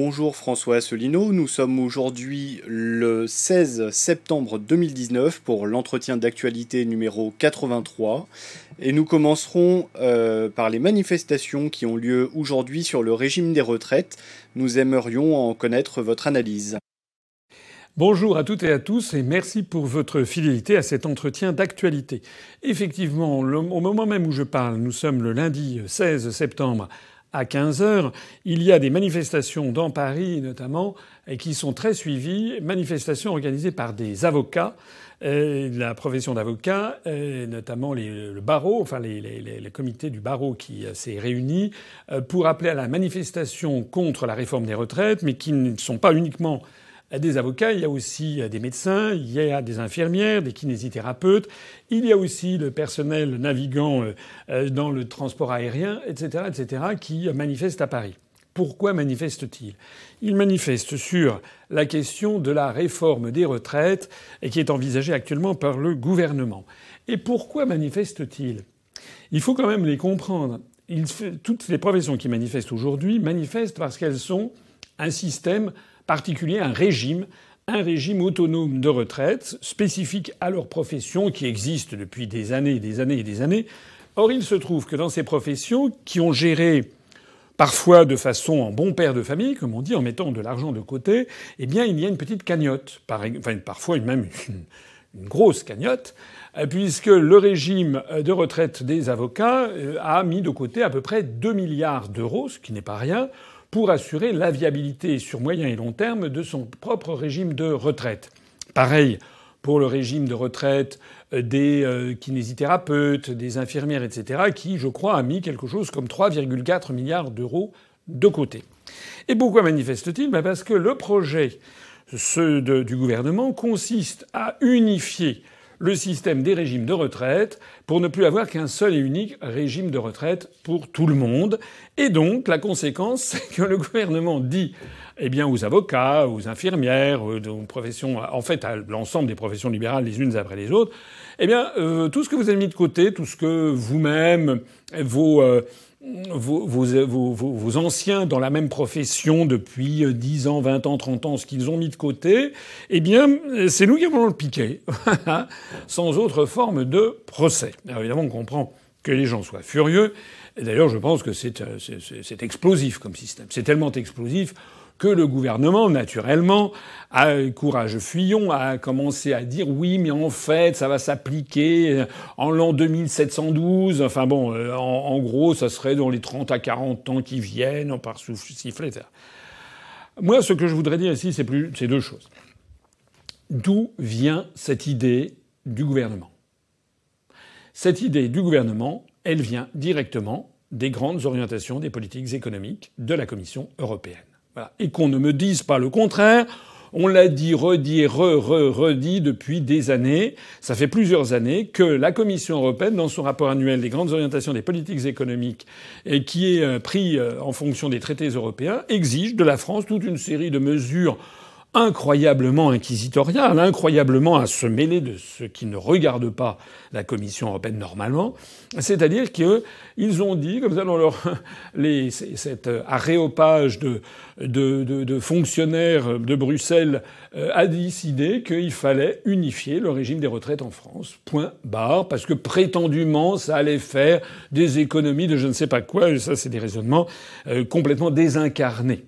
Bonjour François Asselineau, nous sommes aujourd'hui le 16 septembre 2019 pour l'entretien d'actualité numéro 83 et nous commencerons euh, par les manifestations qui ont lieu aujourd'hui sur le régime des retraites. Nous aimerions en connaître votre analyse. Bonjour à toutes et à tous et merci pour votre fidélité à cet entretien d'actualité. Effectivement, au moment même où je parle, nous sommes le lundi 16 septembre à 15 heures, il y a des manifestations dans Paris notamment qui sont très suivies, manifestations organisées par des avocats, euh, la profession d'avocat, euh, notamment le barreau, enfin les, les, comités du barreau qui euh, s'est réuni pour appeler à la manifestation contre la réforme des retraites, mais qui ne sont pas uniquement des avocats, il y a aussi des médecins, il y a des infirmières, des kinésithérapeutes, il y a aussi le personnel navigant euh, euh, dans le transport aérien, etc., etc., qui manifestent à Paris. Pourquoi manifestent-ils Ils manifestent sur la question de la réforme des retraites et qui est envisagée actuellement par le gouvernement. Et pourquoi manifestent-ils Il faut quand même les comprendre. toutes les professions qui manifestent aujourd'hui manifestent parce qu'elles sont un système particulier, un régime, un régime autonome de retraite spécifique à leur profession qui existe depuis des années, des années et des années. Or, il se trouve que dans ces professions qui ont géré parfois de façon en bon père de famille, comme on dit, en mettant de l'argent de côté, eh bien, il y a une petite cagnotte, parfois même une, grosse cagnotte, euh, puisque le régime de retraite des avocats euh, a mis de côté à peu près 2 milliards d'euros, ce qui n'est pas rien, pour assurer la viabilité sur moyen et long terme de son propre régime de retraite. Pareil pour le régime de retraite euh, des euh, kinésithérapeutes, des infirmières, etc., qui, je crois, a mis quelque chose comme 3,4 milliards d'euros de côté. Et pourquoi manifeste-t-il? Ben Parce que le projet du gouvernement consiste à unifier le système des régimes de retraite pour ne plus avoir qu'un seul et unique régime de retraite pour tout le monde. Et donc, la conséquence, c'est que le gouvernement dit, eh bien, aux avocats, aux infirmières, aux professions, en fait, à l'ensemble des professions libérales les unes après les autres, eh bien, euh, tout ce que vous avez mis de côté, tout ce que vous-même, vos, euh, vos, vos, anciens dans la même profession depuis 10 ans, 20 ans, 30 ans, ce qu'ils ont mis de côté, eh bien, c'est nous qui allons le piquer, sans autre forme de procès. Alors évidemment, on comprend que les gens soient furieux. D'ailleurs, je pense que c'est explosif comme système. C'est tellement explosif que le gouvernement, naturellement, a courage fuyon, a commencé à dire oui, mais en fait, ça va s'appliquer en l'an 2712. Enfin bon, euh, en, gros, ça serait dans les 30 à 40 ans qui viennent, par souffle sifflet, etc. Moi, ce que je voudrais dire ici, c'est plus, c'est deux choses. D'où vient cette idée du gouvernement? Cette idée du gouvernement, elle vient directement des grandes orientations des politiques économiques de la Commission européenne. Et qu'on ne me dise pas le contraire. On l'a dit, redit re, re, redit depuis des années. Ça fait plusieurs années que la Commission européenne, dans son rapport annuel des grandes orientations des politiques économiques, et qui est euh, pris euh, en fonction des traités européens, exige de la France toute une série de mesures incroyablement inquisitorial, incroyablement à se mêler de ce qui ne regarde pas la Commission européenne normalement. C'est-à-dire qu'ils ont dit, comme ça dans leur cet aréopage de, de, de, de, fonctionnaires de Bruxelles euh, a décidé qu'il fallait unifier le régime des retraites en France. Point barre, parce que prétendument ça allait faire des économies de je ne sais pas quoi. Et ça, c'est des raisonnements euh, complètement désincarnés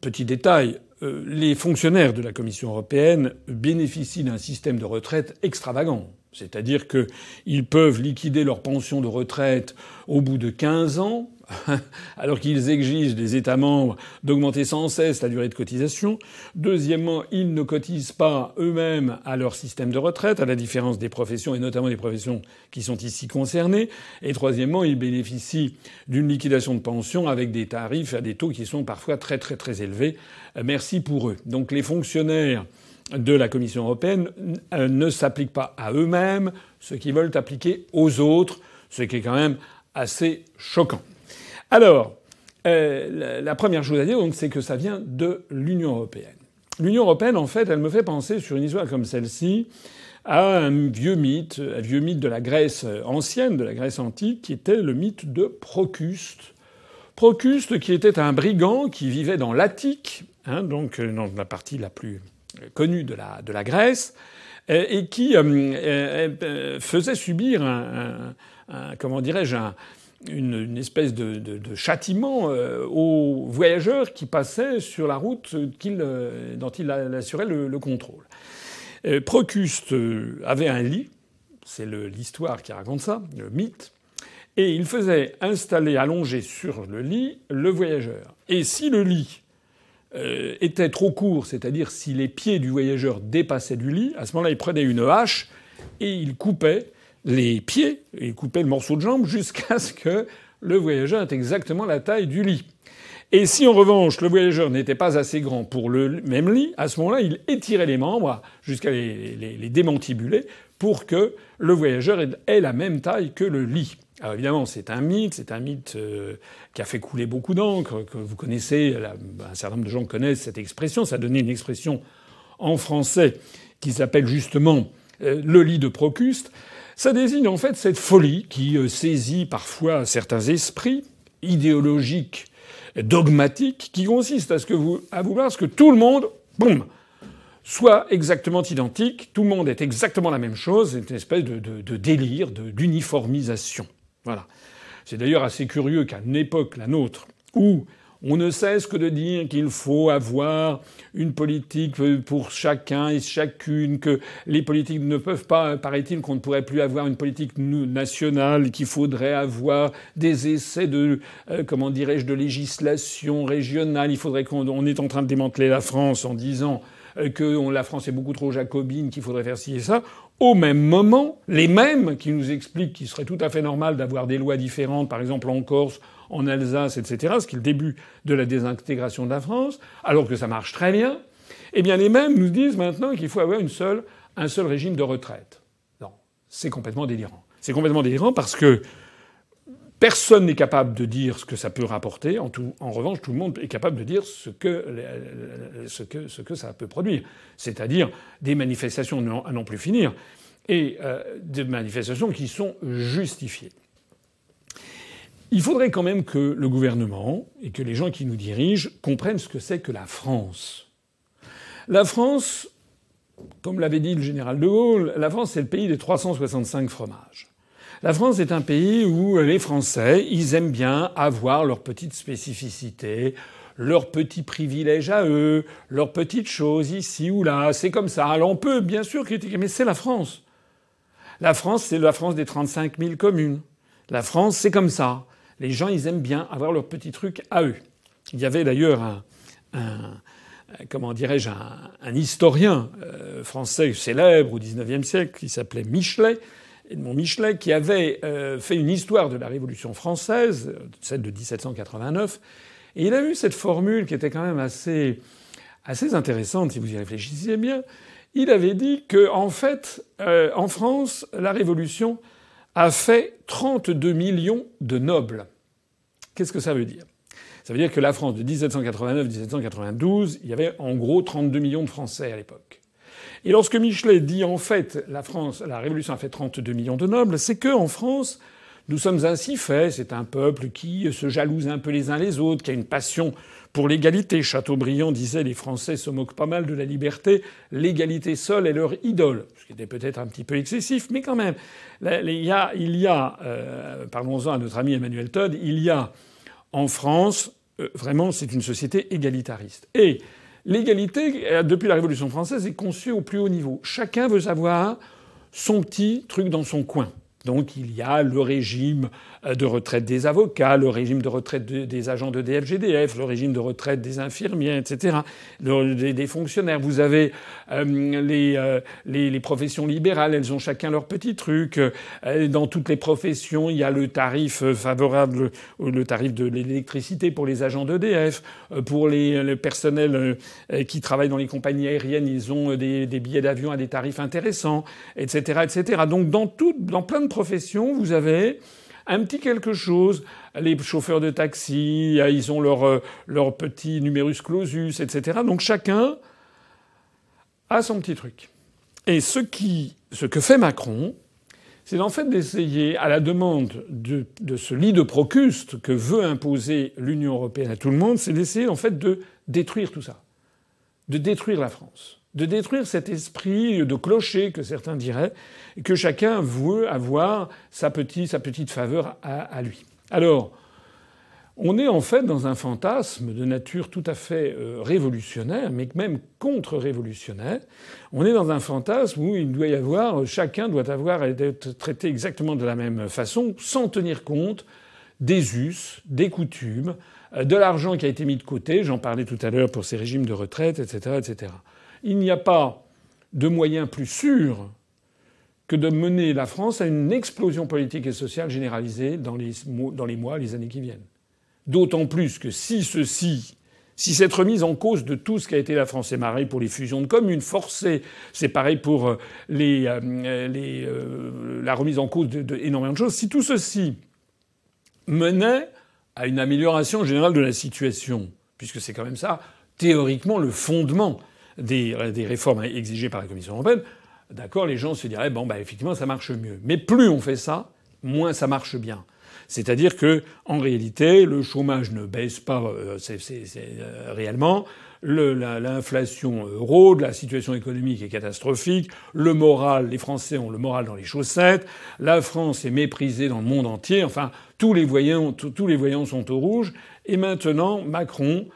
petit détail, euh, les fonctionnaires de la Commission européenne bénéficient d'un système de retraite extravagant. C'est-à-dire qu'ils peuvent liquider leur pension de retraite au bout de 15 ans, alors qu'ils exigent des États membres d'augmenter sans cesse la durée de cotisation. Deuxièmement, ils ne cotisent pas eux-mêmes à leur système de retraite, à la différence des professions, et notamment des professions qui sont ici concernées. Et troisièmement, ils bénéficient d'une liquidation de pension avec des tarifs à des taux qui sont parfois très très très élevés. Merci pour eux. Donc les fonctionnaires de la Commission européenne euh, ne s'appliquent pas à eux-mêmes ce qu'ils veulent appliquer aux autres, ce qui est quand même assez choquant. Alors, euh, la première chose à dire, c'est que ça vient de l'Union européenne. L'Union européenne, en fait, elle me fait penser sur une histoire comme celle-ci à un vieux mythe, un vieux mythe de la Grèce ancienne, de la Grèce antique, qui était le mythe de Procuste. Procuste, qui était un brigand qui vivait dans l'Attique, hein, donc euh, dans la partie la plus connue de la, Grèce, et qui faisait subir un, comment dirais-je une, espèce de, châtiment aux voyageurs qui passaient sur la route dont il assurait le contrôle. Procuste avait un lit, c'est l'histoire qui raconte ça, le mythe, et il faisait installer, allongé sur le lit, le voyageur. Et si le lit euh, était trop court, c'est-à-dire si les pieds du voyageur dépassaient du lit, à ce moment-là, il prenait une hache et il coupait les pieds, il coupait le morceau de jambe jusqu'à ce que le voyageur ait exactement la taille du lit. Et si en revanche le voyageur n'était pas assez grand pour le même lit, à ce moment-là, il étirait les membres jusqu'à les, les, démantibuler pour que le voyageur ait la même taille que le lit. Alors évidemment, c'est un mythe, c'est un mythe euh, qui a fait couler beaucoup d'encre, que vous connaissez, un certain nombre de gens connaissent cette expression, ça a donné une expression en français qui s'appelle justement euh, le lit de Procuste. Ça désigne en fait cette folie qui euh, saisit parfois certains esprits idéologiques, dogmatiques, qui consiste à ce que vous, à vouloir ce que tout le monde, boum, soit exactement identique, tout le monde est exactement la même chose, c'est une espèce de, délire, d'uniformisation. Voilà. C'est d'ailleurs assez curieux qu'à une époque, la nôtre, où on ne cesse que de dire qu'il faut avoir une politique pour chacun et chacune, que les politiques ne peuvent pas, paraît-il, qu'on ne pourrait plus avoir une politique nationale, qu'il faudrait avoir des essais de, euh, comment dirais-je, de législation régionale. Il faudrait qu'on est en train de démanteler la France en disant euh, que la France est beaucoup trop jacobine, qu'il faudrait faire ci et ça. Au même moment, les mêmes qui nous expliquent qu'il serait tout à fait normal d'avoir des lois différentes, par exemple en Corse, en Alsace, etc., ce qui est le début de la désintégration de la France, alors que ça marche très bien, eh bien les mêmes nous disent maintenant qu'il faut avoir un seul régime de retraite. Non, c'est complètement délirant. C'est complètement délirant parce que Personne n'est capable de dire ce que ça peut rapporter. En, revanche, tout le monde est capable de dire ce que, ça peut produire. C'est-à-dire des manifestations à n'en plus finir et euh, des manifestations qui sont justifiées. Il faudrait quand même que le gouvernement et que les gens qui nous dirigent comprennent ce que c'est que la France. La France, comme l'avait dit le général de Gaulle, la France c'est le pays des 365 fromages. La France est un pays où les Français, ils aiment bien avoir leurs petites spécificités, leurs petits privilèges à eux, leurs petites choses ici ou là. C'est comme ça. Alors on peut bien sûr critiquer, mais c'est la France. La France, c'est la France des 35 000 communes. La France, c'est comme ça. Les gens, ils aiment bien avoir leurs petits trucs à eux. Il y avait d'ailleurs un, comment dirais-je, un, historien euh, français célèbre au XIXe siècle qui s'appelait Michelet, Edmond Michelet, qui avait euh, fait une histoire de la Révolution française, celle de 1789, et il a eu cette formule qui était quand même assez, assez intéressante si vous y réfléchissez bien. Il avait dit que, en fait, euh, en France, la Révolution a fait 32 millions de nobles. Qu'est-ce que ça veut dire? Ça veut dire que la France de 1789-1792, il y avait en gros 32 millions de Français à l'époque. Et lorsque Michelet dit en fait la France, la Révolution a fait 32 millions de nobles, c'est que en France, nous sommes ainsi faits. C'est un peuple qui se jalouse un peu les uns les autres, qui a une passion pour l'égalité. Chateaubriand disait les Français se moquent pas mal de la liberté. L'égalité seule est leur idole, ce qui était peut-être un petit peu excessif, mais quand même. Il y a, euh, parlons-en à notre ami Emmanuel Todd, il y a en France euh, vraiment c'est une société égalitariste. Et L'égalité, euh, depuis la Révolution française, est conçue au plus haut niveau. Chacun veut savoir son petit truc dans son coin. Donc il y a le régime de retraite des avocats, le régime de retraite des agents de DFGDF, le régime de retraite des infirmiers, etc., des, fonctionnaires. Vous avez euh, les, les, professions libérales, elles ont chacun leur petit truc. dans toutes les professions, il y a le tarif favorable, le tarif de l'électricité pour les agents d'EDF. Pour les, le personnel qui travaillent dans les compagnies aériennes, ils ont des, des billets d'avion à des tarifs intéressants, etc., etc. Donc dans, tout, dans plein de professions, vous avez un petit quelque chose. Les chauffeurs de taxi, ils ont leur, euh, leur petit numerus clausus, etc. Donc chacun a son petit truc. Et ce, qui, ce que fait Macron, c'est en fait d'essayer, à la demande de, ce lit de Procuste que veut imposer l'Union européenne à tout le monde, c'est d'essayer en fait de détruire tout ça, de détruire la France, de détruire cet esprit de clocher que certains diraient, et que chacun veut avoir sa petite, faveur à, lui. Alors, on est en fait dans un fantasme de nature tout à fait euh, révolutionnaire, mais même contre-révolutionnaire. On est dans un fantasme où il doit y avoir, chacun doit avoir être traité exactement de la même façon, sans tenir compte des us, des coutumes, euh, de l'argent qui a été mis de côté. J'en parlais tout à l'heure pour ces régimes de retraite, etc., etc. Il n'y a pas de moyen plus sûr que de mener la France à une explosion politique et sociale généralisée dans les, mois, les années qui viennent. D'autant plus que si ceci, si cette remise en cause de tout ce qui a été la France, c'est pareil pour les fusions de communes forcées, c'est pareil pour euh, euh, euh, la remise en cause d'énormément de choses, si tout ceci menait à une amélioration générale de la situation, puisque c'est quand même ça, théoriquement, le fondement des, des, réformes exigées par la Commission européenne, d'accord, les gens se diraient, bon, bah, effectivement, ça marche mieux. Mais plus on fait ça, moins ça marche bien. C'est-à-dire que, en réalité, le chômage ne baisse pas euh, euh, réellement. l'inflation euro, la situation économique est catastrophique, le moral, les Français ont le moral dans les chaussettes, la France est méprisée dans le monde entier, enfin, tous les voyants, tous les voyants sont au rouge, et maintenant, Macron,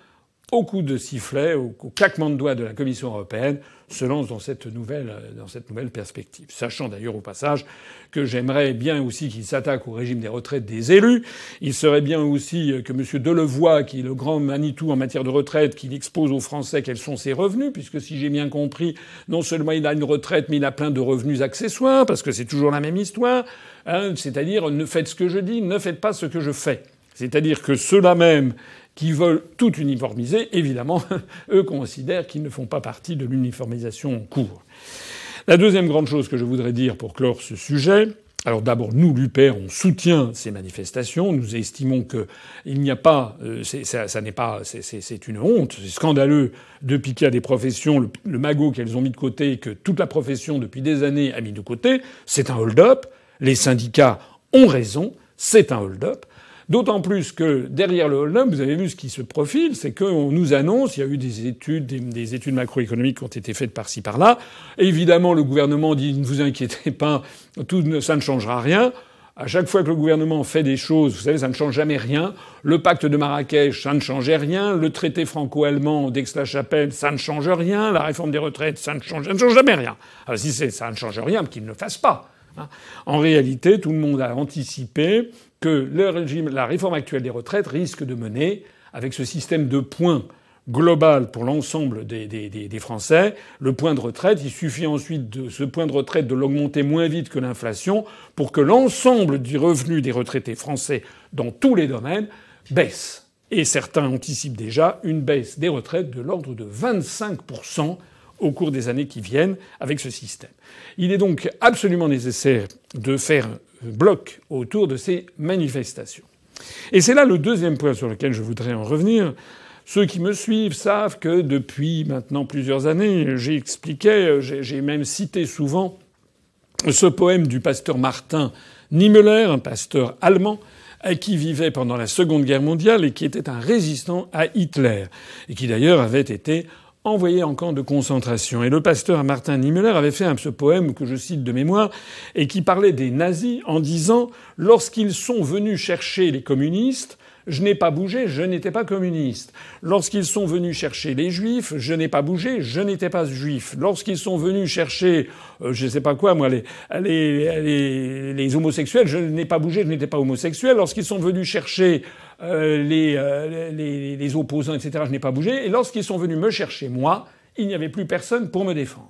au coup de sifflet, au, claquement de doigts de la Commission européenne, se lance dans cette nouvelle, dans cette nouvelle perspective. Sachant d'ailleurs au passage que j'aimerais bien aussi qu'il s'attaque au régime des retraites des élus. Il serait bien aussi que M. Delevoye, qui est le grand Manitou en matière de retraite, qu'il expose aux Français quels sont ses revenus, puisque si j'ai bien compris, non seulement il a une retraite, mais il a plein de revenus accessoires, parce que c'est toujours la même histoire. Hein, c'est-à-dire, ne faites ce que je dis, ne faites pas ce que je fais. C'est-à-dire que ceux-là même qui veulent tout uniformiser, évidemment, eux considèrent qu'ils ne font pas partie de l'uniformisation en cours. La deuxième grande chose que je voudrais dire pour clore ce sujet, alors d'abord, nous, l'UPR, on soutient ces manifestations. Nous estimons qu'il n'y a pas, euh, ça, n'est pas, c'est une honte, c'est scandaleux de piquer à des professions le, le magot qu'elles ont mis de côté, que toute la profession depuis des années a mis de côté. C'est un hold-up. Les syndicats ont raison. C'est un hold-up. D'autant plus que derrière le hold-up, vous avez vu ce qui se profile, c'est qu'on nous annonce, il y a eu des études, des, études macroéconomiques qui ont été faites par-ci par-là. Évidemment, le gouvernement dit ne vous inquiétez pas, ça ne changera rien. À chaque fois que le gouvernement fait des choses, vous savez, ça ne change jamais rien. Le pacte de Marrakech, ça ne changeait rien. Le traité franco-allemand d'Aix-la-Chapelle, ça ne change rien. La réforme des retraites, ça ne change, ça ne change jamais rien. Alors si ça ne change rien, qu'il ne le fasse pas. Hein. En réalité, tout le monde a anticipé que le régime, la réforme actuelle des retraites risque de mener, avec ce système de points global pour l'ensemble des, des, des, Français, le point de retraite, il suffit ensuite de ce point de retraite de l'augmenter moins vite que l'inflation pour que l'ensemble du revenu des retraités français dans tous les domaines baisse. Et certains anticipent déjà une baisse des retraites de l'ordre de 25% au cours des années qui viennent avec ce système. Il est donc absolument nécessaire de faire bloc autour de ces manifestations. Et c'est là le deuxième point sur lequel je voudrais en revenir. Ceux qui me suivent savent que depuis maintenant plusieurs années, j'expliquais, j'ai même cité souvent ce poème du pasteur Martin Niemöller, un pasteur allemand, qui vivait pendant la Seconde Guerre mondiale et qui était un résistant à Hitler, et qui d'ailleurs avait été envoyé en camp de concentration. Et le pasteur Martin Niemöller avait fait un, ce poème que je cite de mémoire et qui parlait des nazis en disant lorsqu'ils sont venus chercher les communistes, je n'ai pas bougé, je n'étais pas communiste. Lorsqu'ils sont venus chercher les juifs, je n'ai pas bougé, je n'étais pas juif. Lorsqu'ils sont venus chercher, euh, je ne sais pas quoi, moi, les, les, les homosexuels, je n'ai pas bougé, je n'étais pas homosexuel. Lorsqu'ils sont venus chercher euh, euh, les, opposants, etc., je n'ai pas bougé. Et lorsqu'ils sont venus me chercher, moi, il n'y avait plus personne pour me défendre.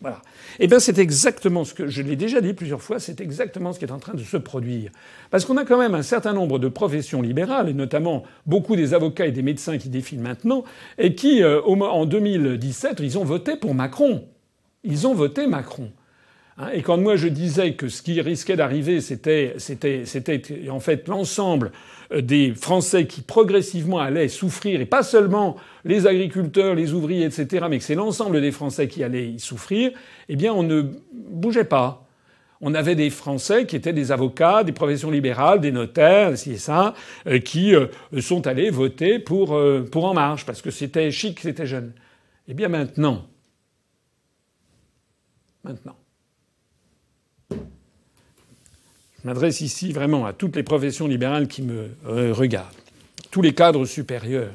Voilà. Eh bien, c'est exactement ce que je l'ai déjà dit plusieurs fois. C'est exactement ce qui est en train de se produire, parce qu'on a quand même un certain nombre de professions libérales, et notamment beaucoup des avocats et des médecins qui défilent maintenant, et qui, euh, en 2017, ils ont voté pour Macron. Ils ont voté Macron. Hein, et quand moi je disais que ce qui risquait d'arriver, c'était, en fait l'ensemble des Français qui progressivement allaient souffrir, et pas seulement les agriculteurs, les ouvriers, etc., mais que c'est l'ensemble des Français qui allaient y souffrir, eh bien on ne bougeait pas. on avait des Français qui étaient des avocats, des professions libérales, des notaires, ci et ça, euh, qui euh, sont allés voter pour, pour En Marche, parce que c'était chic, c'était jeune. Eh bien maintenant, maintenant, je m'adresse ici vraiment à toutes les professions libérales qui me regardent, tous les cadres supérieurs,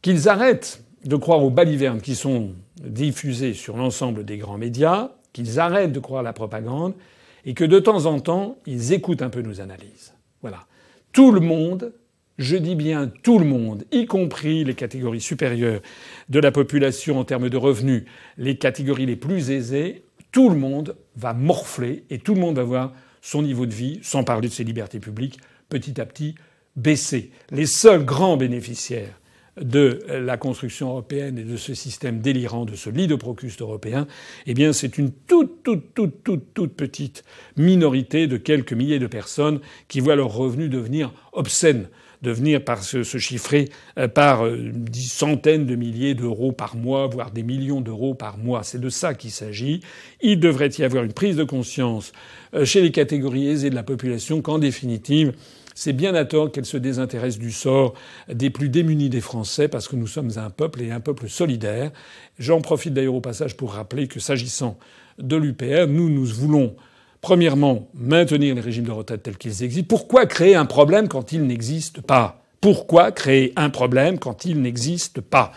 qu'ils arrêtent de croire aux balivernes qui sont diffusées sur l'ensemble des grands médias, qu'ils arrêtent de croire à la propagande et que de temps en temps, ils écoutent un peu nos analyses. Voilà. Tout le monde, je dis bien tout le monde, y compris les catégories supérieures de la population en termes de revenus, les catégories les plus aisées, tout le monde va morfler et tout le monde va voir son niveau de vie, sans parler de ses libertés publiques, petit à petit baisser. Les seuls grands bénéficiaires de la construction européenne et de ce système délirant, de ce lit de Procuste européen, eh bien, c'est une toute, toute, toute, toute, toute petite minorité de quelques milliers de personnes qui voient leurs revenus devenir obscènes devenir par se, chiffrer euh, par euh, des centaines de milliers d'euros par mois, voire des millions d'euros par mois. C'est de ça qu'il s'agit. Il devrait y avoir une prise de conscience euh, chez les catégories aisées de la population qu'en définitive, c'est bien à tort qu'elle se désintéresse du sort des plus démunis des Français parce que nous sommes un peuple et un peuple solidaire. J'en profite d'ailleurs au passage pour rappeler que s'agissant de l'UPR, nous, nous voulons Premièrement, maintenir les régimes de retraite tels qu'ils existent. Pourquoi créer un problème quand il n'existe pas? Pourquoi créer un problème quand il n'existe pas?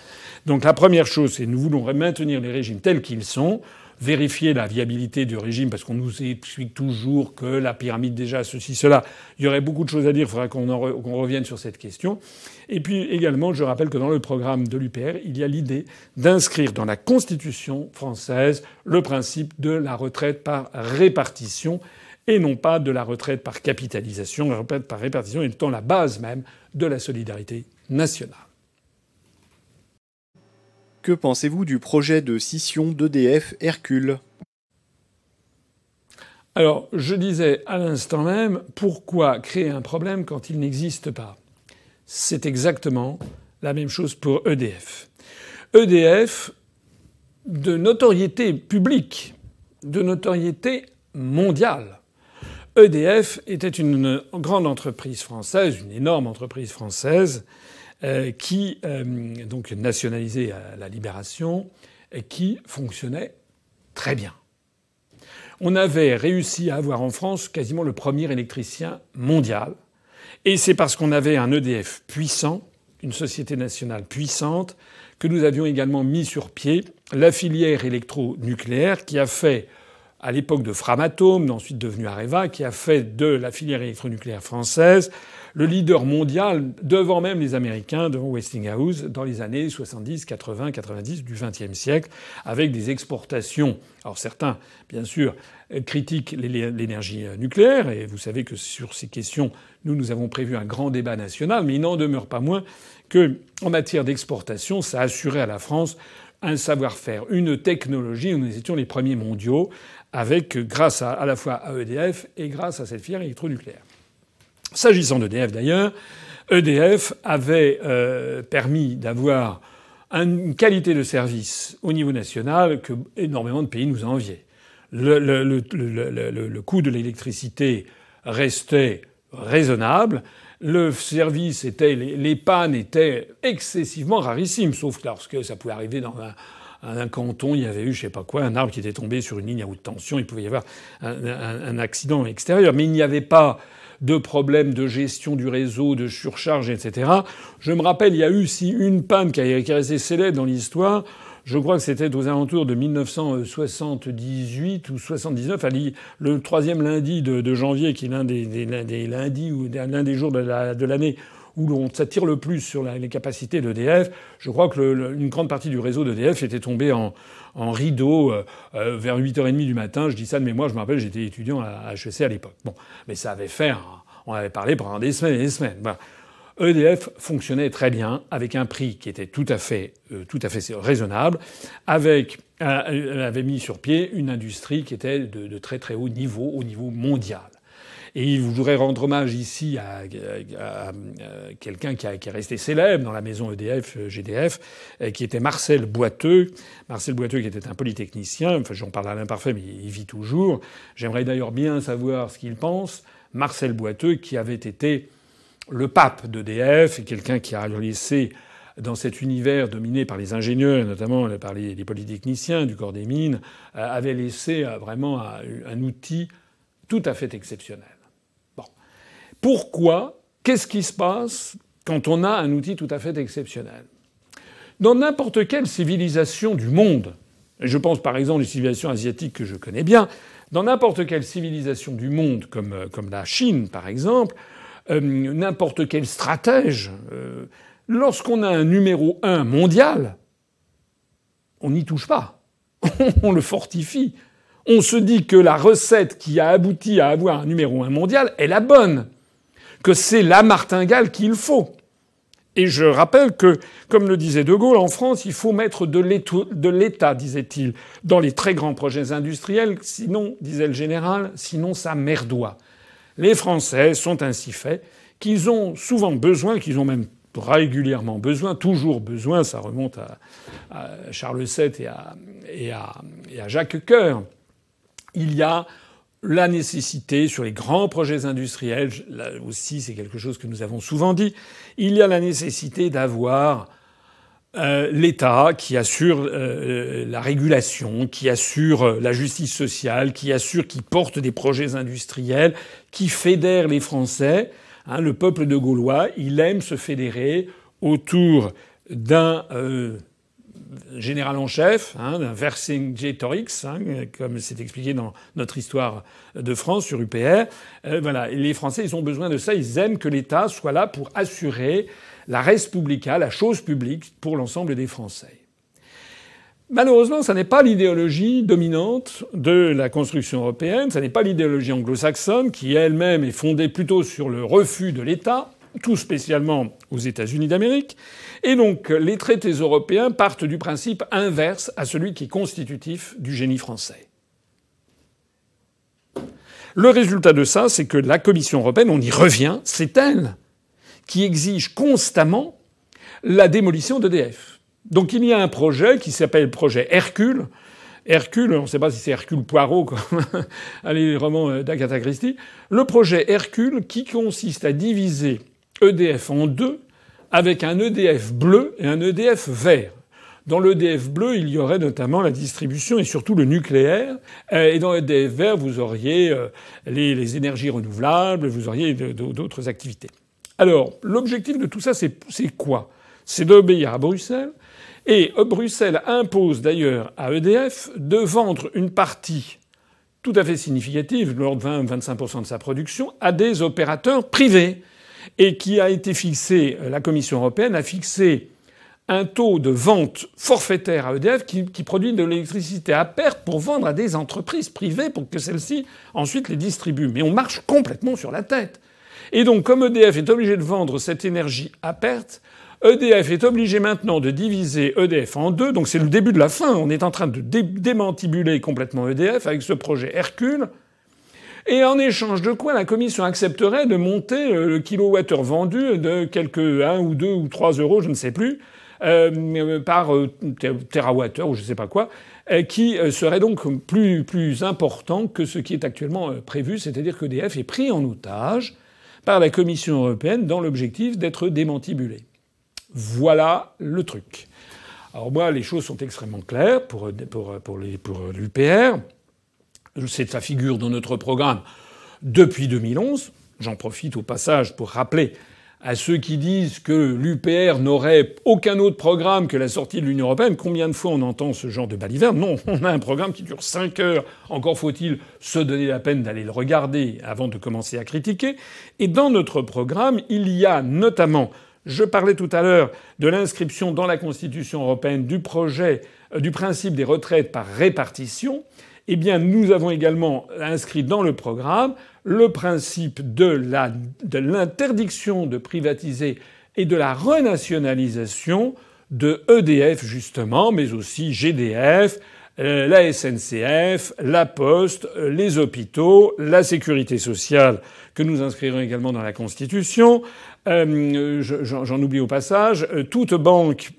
Donc la première chose, c'est nous voulons maintenir les régimes tels qu'ils sont vérifier la viabilité du régime, parce qu'on nous explique toujours que la pyramide déjà, ceci, cela. Il y aurait beaucoup de choses à dire, il faudra qu'on revienne sur cette question. Et puis également, je rappelle que dans le programme de l'UPR, il y a l'idée d'inscrire dans la Constitution française le principe de la retraite par répartition et non pas de la retraite par capitalisation. La retraite par répartition étant la base même de la solidarité nationale. Que pensez-vous du projet de scission d'EDF Hercule? Alors, je disais à l'instant même, pourquoi créer un problème quand il n'existe pas? C'est exactement la même chose pour EDF. EDF, de notoriété publique, de notoriété mondiale. EDF était une grande entreprise française, une énorme entreprise française, qui euh, donc nationalisé à la libération, qui fonctionnait très bien. On avait réussi à avoir en France quasiment le premier électricien mondial, et c'est parce qu'on avait un EDF puissant, une société nationale puissante, que nous avions également mis sur pied la filière électronucléaire qui a fait à l'époque de Framatome, ensuite devenu Areva, qui a fait de la filière électronucléaire française le leader mondial devant même les Américains, devant Westinghouse, dans les années 70, 80, 90 du XXe siècle, avec des exportations. Alors certains, bien sûr, critiquent l'énergie nucléaire, et vous savez que sur ces questions, nous, nous avons prévu un grand débat national, mais il n'en demeure pas moins que, en matière d'exportation, ça assurait à la France un savoir-faire, une technologie où nous étions les premiers mondiaux, avec grâce à, à la fois à EDF et grâce à cette filière électronucléaire. S'agissant d'EDF d'ailleurs, EDF avait euh, permis d'avoir une qualité de service au niveau national que énormément de pays nous enviaient. Le, le, le, le coût de l'électricité restait raisonnable. Le service était, les, pannes étaient excessivement rarissimes, sauf lorsque ça pouvait arriver dans un, un canton, il y avait eu, je sais pas quoi, un arbre qui était tombé sur une ligne à haute tension, il pouvait y avoir un, un, un accident extérieur. Mais il n'y avait pas de problèmes de gestion du réseau, de surcharge, etc. Je me rappelle, il y a eu aussi une panne qui a, été restée célèbre dans l'histoire. Je crois que c'était aux alentours de 1978 ou 79, le troisième lundi de, janvier, qui est l'un des, lundis ou l'un des jours de l'année où on s'attire le plus sur les capacités d'EDF. Je crois que une grande partie du réseau d'EDF était tombée en, rideau euh, euh, vers 8h30 du matin. Je dis ça de mémoire, je me rappelle, j'étais étudiant à HEC à l'époque. Bon, mais ça avait fait, on avait parlé pendant des semaines et des semaines. EDF fonctionnait très bien avec un prix qui était tout à fait, euh, tout à fait raisonnable, avec elle avait mis sur pied une industrie qui était de très très haut niveau, au niveau mondial. Et je voudrais rendre hommage ici à, quelqu'un qui, est resté célèbre dans la maison EDF, GDF, qui était Marcel Boiteux. Marcel Boiteux qui était un polytechnicien, enfin j'en parle à l'imparfait, mais il vit toujours. J'aimerais d'ailleurs bien savoir ce qu'il pense. Marcel Boiteux qui avait été le pape d'EDF et quelqu'un qui a laissé dans cet univers dominé par les ingénieurs, notamment par les, polytechniciens du corps des mines, euh, avait laissé euh, vraiment un, outil tout à fait exceptionnel. Pourquoi? Qu'est-ce qui se passe quand on a un outil tout à fait exceptionnel? Dans n'importe quelle civilisation du monde, je pense par exemple aux civilisations asiatiques que je connais bien, dans n'importe quelle civilisation du monde, comme, euh, comme la Chine par exemple, n'importe quel stratège, Lorsqu'on a un numéro 1 mondial, on n'y touche pas. on le fortifie. On se dit que la recette qui a abouti à avoir un numéro 1 mondial est la bonne, que c'est la martingale qu'il faut. Et je rappelle que, comme le disait De Gaulle, en France, il faut mettre de l'État, disait-il, dans les très grands projets industriels, sinon, disait le général, sinon ça merdoit. Les Français sont ainsi faits qu'ils ont souvent besoin, qu'ils ont même régulièrement besoin, toujours besoin, ça remonte à, Charles VII et à, Jacques Coeur. Il y a la nécessité sur les grands projets industriels, là aussi c'est quelque chose que nous avons souvent dit, il y a la nécessité d'avoir euh, l'État qui assure euh, la régulation, qui assure la justice sociale, qui assure, qui porte des projets industriels, qui fédère les Français. Hein, le peuple de Gaulois, il aime se fédérer autour d'un euh, général en chef, hein, Vercingetorix, hein, comme c'est expliqué dans notre histoire de France sur UPR. Euh, voilà, les Français, ils ont besoin de ça. Ils aiment que l'État soit là pour assurer la res publica, la chose publique, pour l'ensemble des Français. Malheureusement, ça n'est pas l'idéologie dominante de la construction européenne, ça n'est pas l'idéologie anglo-saxonne qui elle-même est fondée plutôt sur le refus de l'État, tout spécialement aux États-Unis d'Amérique. Et donc les traités européens partent du principe inverse à celui qui est constitutif du génie français. Le résultat de ça, c'est que la Commission européenne, on y revient, c'est elle qui exige constamment la démolition d'EDF. Donc il y a un projet qui s'appelle le projet Hercule. Hercule, on ne sait pas si c'est Hercule Poirot, comme les romans d'Agatha Christie. Le projet Hercule qui consiste à diviser EDF en deux avec un EDF bleu et un EDF vert. Dans l'EDF bleu, il y aurait notamment la distribution et surtout le nucléaire. Et dans l'EDF vert, vous auriez euh, les, les énergies renouvelables, vous auriez d'autres activités. Alors, l'objectif de tout ça, c'est quoi? C'est d'obéir à Bruxelles et Bruxelles impose d'ailleurs à EDF de vendre une partie tout à fait significative, de l'ordre 20-25% de sa production, à des opérateurs privés. Et qui a été fixé, la Commission européenne a fixé un taux de vente forfaitaire à EDF qui, qui produit de l'électricité à perte pour vendre à des entreprises privées pour que celles-ci ensuite les distribuent. Mais on marche complètement sur la tête. Et donc, comme EDF est obligé de vendre cette énergie à perte, EDF est obligé maintenant de diviser EDF en deux, donc c'est le début de la fin. On est en train de démantibuler complètement EDF avec ce projet Hercule. Et en échange de quoi la Commission accepterait de monter euh, le kilowattheure vendu de quelques 1 ou 2 ou 3 euros, je ne sais plus, euh, par euh, terawattheure ou je ne sais pas quoi, qui serait donc plus, plus important que ce qui est actuellement prévu, c'est-à-dire qu'EDF est pris en otage par la Commission européenne dans l'objectif d'être démantibulé. Voilà le truc. Alors moi, les choses sont extrêmement claires pour, pour, pour, pour l'UPR. C'est sa figure dans notre programme depuis 2011. J'en profite au passage pour rappeler à ceux qui disent que l'UPR n'aurait aucun autre programme que la sortie de l'Union européenne. Combien de fois on entend ce genre de baliverne Non, on a un programme qui dure 5 heures. Encore faut-il se donner la peine d'aller le regarder avant de commencer à critiquer. Et dans notre programme, il y a notamment je parlais tout à l'heure de l'inscription dans la Constitution européenne du projet euh, du principe des retraites par répartition. Eh bien, nous avons également inscrit dans le programme le principe de l'interdiction de, privatiser et de la renationalisation de EDF justement, mais aussi GDF, euh, la SNCF, la Poste, euh, les hôpitaux, la sécurité sociale que nous inscrirons également dans la Constitution. Euh, j'en oublie au passage. toute banque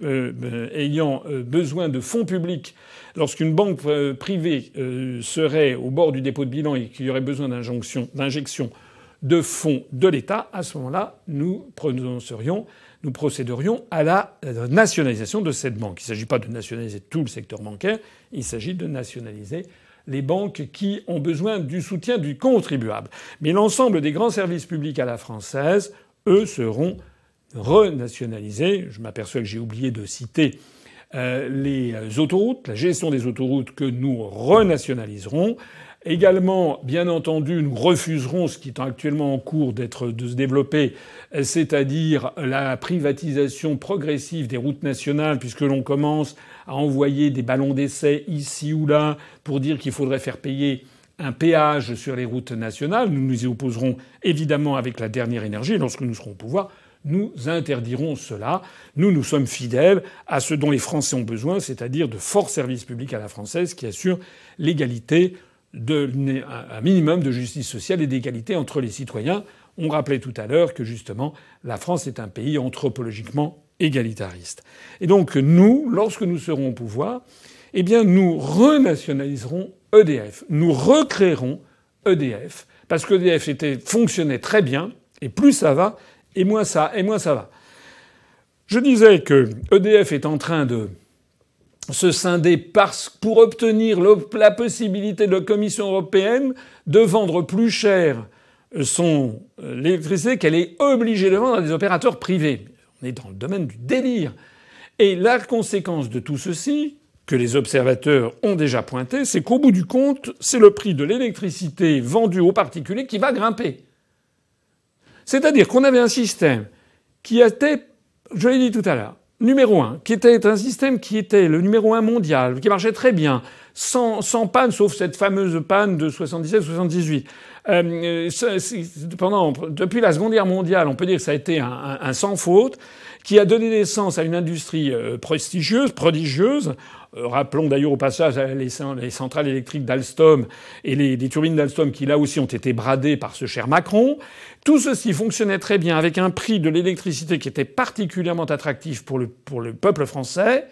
ayant besoin de fonds publics, lorsqu'une banque privée serait au bord du dépôt de bilan et qu'il y aurait besoin d'injection de fonds de l'État, à ce moment-là, nous procéderions à la nationalisation de cette banque. Il ne s'agit pas de nationaliser tout le secteur bancaire, il s'agit de nationaliser les banques qui ont besoin du soutien du contribuable. Mais l'ensemble des grands services publics à la française, eux, seront renationalisés. Je m'aperçois que j'ai oublié de citer euh, les autoroutes, la gestion des autoroutes que nous renationaliserons. Également, bien entendu, nous refuserons ce qui est actuellement en cours d'être de se développer, c'est-à-dire la privatisation progressive des routes nationales, puisque l'on commence à envoyer des ballons d'essai ici ou là pour dire qu'il faudrait faire payer un péage sur les routes nationales. Nous nous y opposerons évidemment avec la dernière énergie. Lorsque nous serons au pouvoir, nous interdirons cela. Nous, nous sommes fidèles à ce dont les Français ont besoin, c'est-à-dire de forts services publics à la française qui assurent l'égalité un minimum de justice sociale et d'égalité entre les citoyens. On rappelait tout à l'heure que justement la France est un pays anthropologiquement égalitariste. Et donc nous, lorsque nous serons au pouvoir, eh bien nous renationaliserons EDF, nous recréerons EDF parce qu'EDF était fonctionnait très bien et plus ça va et moins ça et moins ça va. Je disais que EDF est en train de se scinder parce, pour obtenir la possibilité de la Commission européenne de vendre plus cher son euh, électricité qu'elle est obligée de vendre à des opérateurs privés. On est dans le domaine du délire. Et la conséquence de tout ceci, que les observateurs ont déjà pointé, c'est qu'au bout du compte, c'est le prix de l'électricité vendue aux particuliers qui va grimper. C'est-à-dire qu'on avait un système qui était, je l'ai dit tout à l'heure, numéro un, qui était un système qui était le numéro un mondial, qui marchait très bien, sans, panne, sauf cette fameuse panne de 77-78. Euh, depuis la Seconde Guerre mondiale, on peut dire que ça a été un, un sans faute, qui a donné naissance à une industrie euh, prestigieuse, prodigieuse. Euh, rappelons d'ailleurs au passage les, les centrales électriques d'Alstom et les, les turbines d'Alstom qui là aussi ont été bradées par ce cher Macron. Tout ceci fonctionnait très bien avec un prix de l'électricité qui était particulièrement attractif pour le, pour le peuple français.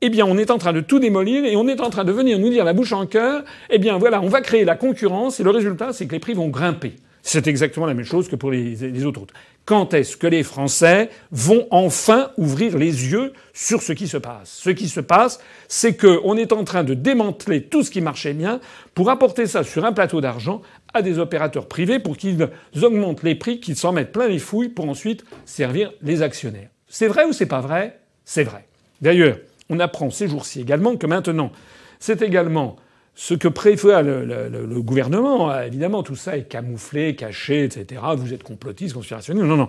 Eh bien, on est en train de tout démolir et on est en train de venir nous dire la bouche en cœur. Eh bien, voilà, on va créer la concurrence et le résultat, c'est que les prix vont grimper. C'est exactement la même chose que pour les, les autres routes. Quand est-ce que les Français vont enfin ouvrir les yeux sur ce qui se passe? Ce qui se passe, c'est qu'on est en train de démanteler tout ce qui marchait bien pour apporter ça sur un plateau d'argent à des opérateurs privés pour qu'ils augmentent les prix, qu'ils s'en mettent plein les fouilles pour ensuite servir les actionnaires. C'est vrai ou c'est pas vrai? C'est vrai. D'ailleurs, on apprend ces jours-ci également que maintenant, c'est également ce que prévoit le, gouvernement, évidemment, tout ça est camouflé, caché, etc. Vous êtes complotiste, conspirationniste. Non, non.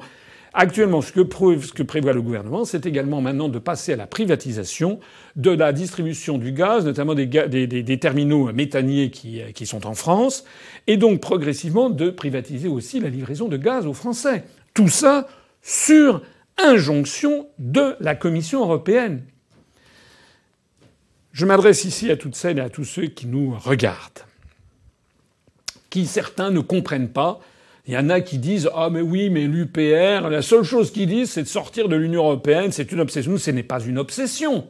Actuellement, ce que, prévoit le gouvernement, c'est également maintenant de passer à la privatisation de la distribution du gaz, notamment des, terminaux méthaniers qui, qui, sont en France, et donc progressivement de privatiser aussi la livraison de gaz aux Français. Tout ça sur injonction de la Commission européenne. Je m'adresse ici à toutes celles et à tous ceux qui nous regardent, qui certains ne comprennent pas. Il y en a qui disent Ah, mais oui, mais l'UPR, la seule chose qu'ils disent, c'est de sortir de l'Union européenne, c'est une obsession. Ce n'est pas une obsession.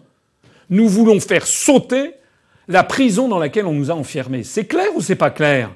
Nous voulons faire sauter la prison dans laquelle on nous a enfermés. C'est clair ou c'est pas clair?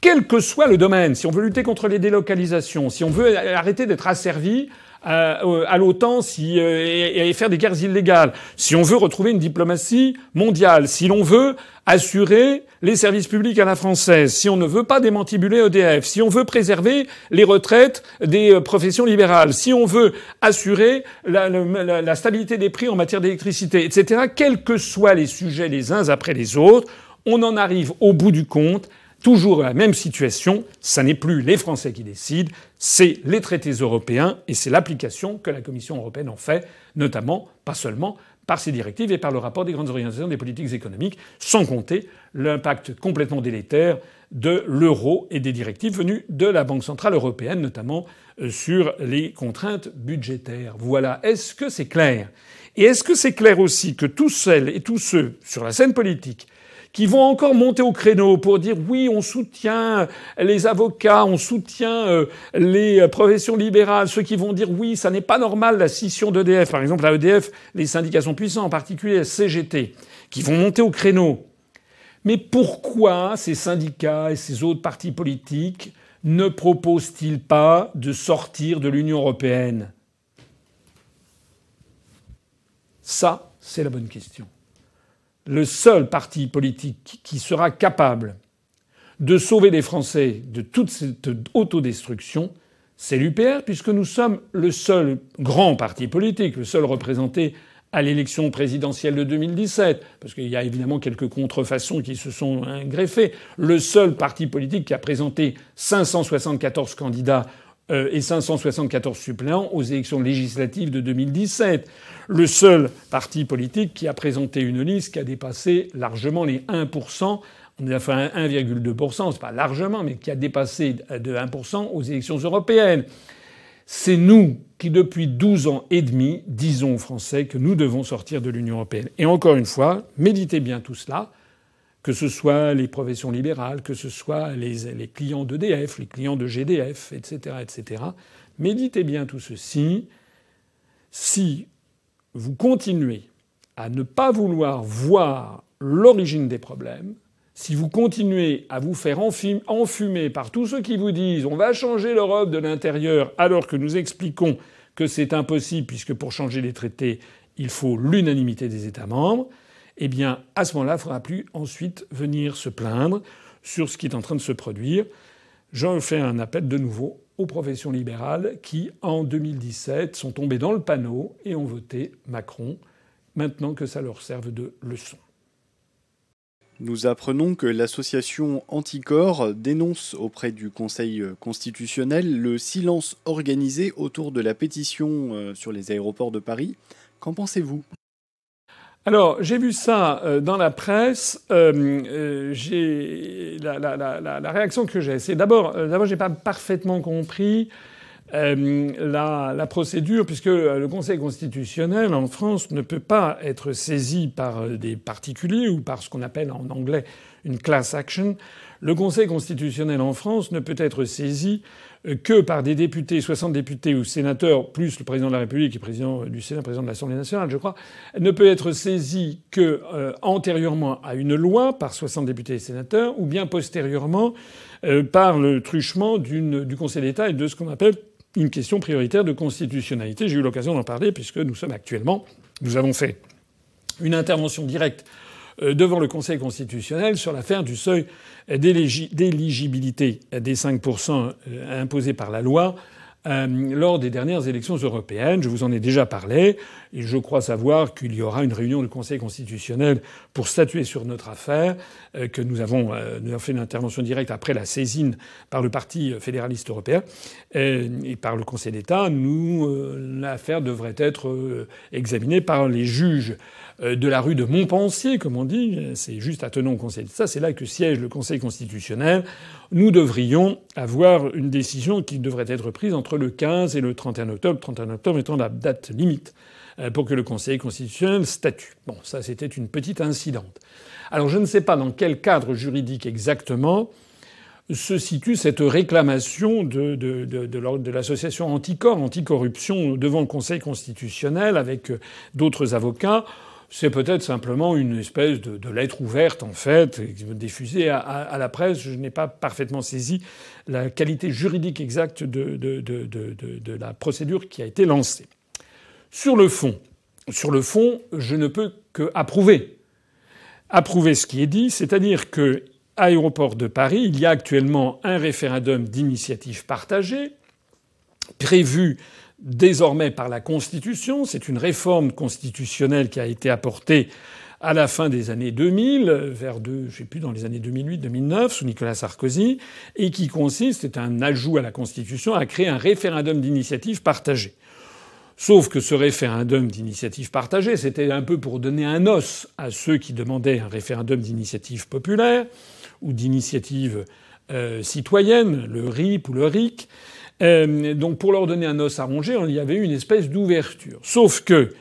Quel que soit le domaine, si on veut lutter contre les délocalisations, si on veut arrêter d'être asservi euh, à, l'OTAN si, euh, et, faire des guerres illégales, si on veut retrouver une diplomatie mondiale, si l'on veut assurer les services publics à la française, si on ne veut pas démantibuler EDF, si on veut préserver les retraites des euh, professions libérales, si on veut assurer la, la, la stabilité des prix en matière d'électricité, etc., quels que soient les sujets les uns après les autres, on en arrive au bout du compte toujours la même situation. Ça n'est plus les Français qui décident, c'est les traités européens et c'est l'application que la Commission européenne en fait, notamment, pas seulement, par ces directives et par le rapport des grandes orientations des politiques économiques, sans compter l'impact complètement délétère de l'euro et des directives venues de la Banque centrale européenne, notamment euh, sur les contraintes budgétaires. Voilà. Est-ce que c'est clair? Et est-ce que c'est clair aussi que tous celles et tous ceux sur la scène politique qui vont encore monter au créneau pour dire oui, on soutient les avocats, on soutient euh, les professions libérales, ceux qui vont dire oui, ça n'est pas normal la scission d'EDF, par exemple à EDF, les syndicats sont puissants, en particulier la CGT, qui vont monter au créneau. Mais pourquoi ces syndicats et ces autres partis politiques ne proposent-ils pas de sortir de l'Union européenne? Ça, c'est la bonne question le seul parti politique qui sera capable de sauver les Français de toute cette autodestruction, c'est l'UPR, puisque nous sommes le seul grand parti politique, le seul représenté à l'élection présidentielle de 2017, parce qu'il y a évidemment quelques contrefaçons qui se sont greffées, le seul parti politique qui a présenté 574 candidats et 574 suppléants aux élections législatives de 2017. Le seul parti politique qui a présenté une liste qui a dépassé largement les 1%. On a fait 1,2%, c'est pas largement, mais qui a dépassé de 1% aux élections européennes. C'est nous qui, depuis 12 ans et demi, disons aux Français que nous devons sortir de l'Union européenne. Et encore une fois, méditez bien tout cela que ce soit les professions libérales, que ce soit les, clients d'EDF, les clients de GDF, etc., etc. Méditez bien tout ceci. Si vous continuez à ne pas vouloir voir l'origine des problèmes, si vous continuez à vous faire enfumer par tous ceux qui vous disent on va changer l'Europe de l'intérieur alors que nous expliquons que c'est impossible puisque pour changer les traités, il faut l'unanimité des États membres, eh bien, à ce moment-là, il ne faudra plus ensuite venir se plaindre sur ce qui est en train de se produire. J'en fais un appel de nouveau aux professions libérales qui, en 2017, sont tombées dans le panneau et ont voté Macron, maintenant que ça leur serve de leçon. Nous apprenons que l'association Anticor dénonce auprès du Conseil constitutionnel le silence organisé autour de la pétition euh, sur les aéroports de Paris. Qu'en pensez-vous? Alors, j'ai vu ça euh, dans la presse. Euh, euh, j'ai la, la, la, la, réaction que j'ai, c'est d'abord, d'abord, j'ai pas parfaitement compris la, procédure, puisque le Conseil constitutionnel en France ne peut pas être saisi par des particuliers ou par ce qu'on appelle en anglais une class action. Le Conseil constitutionnel en France ne peut être saisi que par des députés, 60 députés ou sénateurs, plus le président de la République et président du Sénat, président de l'Assemblée nationale, je crois, ne peut être saisi que euh, antérieurement à une loi par 60 députés et sénateurs, ou bien postérieurement euh, par le truchement du Conseil d'État et de ce qu'on appelle une question prioritaire de constitutionnalité. J'ai eu l'occasion d'en parler puisque nous sommes actuellement, nous avons fait une intervention directe devant le Conseil constitutionnel sur l'affaire du seuil d'éligibilité des 5% euh, imposés par la loi euh, lors des dernières élections européennes. Je vous en ai déjà parlé et je crois savoir qu'il y aura une réunion du Conseil constitutionnel pour statuer sur notre affaire, que nous avons, nous avons fait une intervention directe après la saisine par le Parti fédéraliste européen. Et par le Conseil d'État. Nous, l'affaire devrait être examinée par les juges euh, de la rue de Montpensier, comme on dit, c'est juste attenant au Conseil d'État, c'est là que siège le Conseil constitutionnel, nous devrions avoir une décision qui devrait être prise entre le 15 et le 31 octobre, 31 octobre étant la date limite euh, pour que le Conseil constitutionnel statue. Bon, ça c'était une petite incidente. Alors je ne sais pas dans quel cadre juridique exactement se situe cette réclamation de, l'association Anticor, Anticorruption, devant le Conseil constitutionnel avec euh, d'autres avocats c'est peut-être simplement une espèce de, lettre ouverte, en fait, diffusée à, à, la presse. Je n'ai pas parfaitement saisi la qualité juridique exacte de, la procédure qui a été lancée. Sur le fond, sur le fond, je ne peux que approuver. Ce qui est dit, c'est-à-dire que Aéroport de Paris, il y a actuellement un référendum d'initiative partagée prévu désormais par la Constitution. C'est une réforme constitutionnelle qui a été apportée à la fin des années 2000, vers deux, je sais plus, dans les années 2008-2009, sous Nicolas Sarkozy, et qui consiste, c'est un ajout à la Constitution, à créer un référendum d'initiative partagée. Sauf que ce référendum d'initiative partagée, c'était un peu pour donner un os à ceux qui demandaient un référendum d'initiative populaire ou d'initiative euh, citoyenne, le RIP ou le RIC. Euh, donc pour leur donner un os à ronger, il y avait une espèce d'ouverture. Sauf que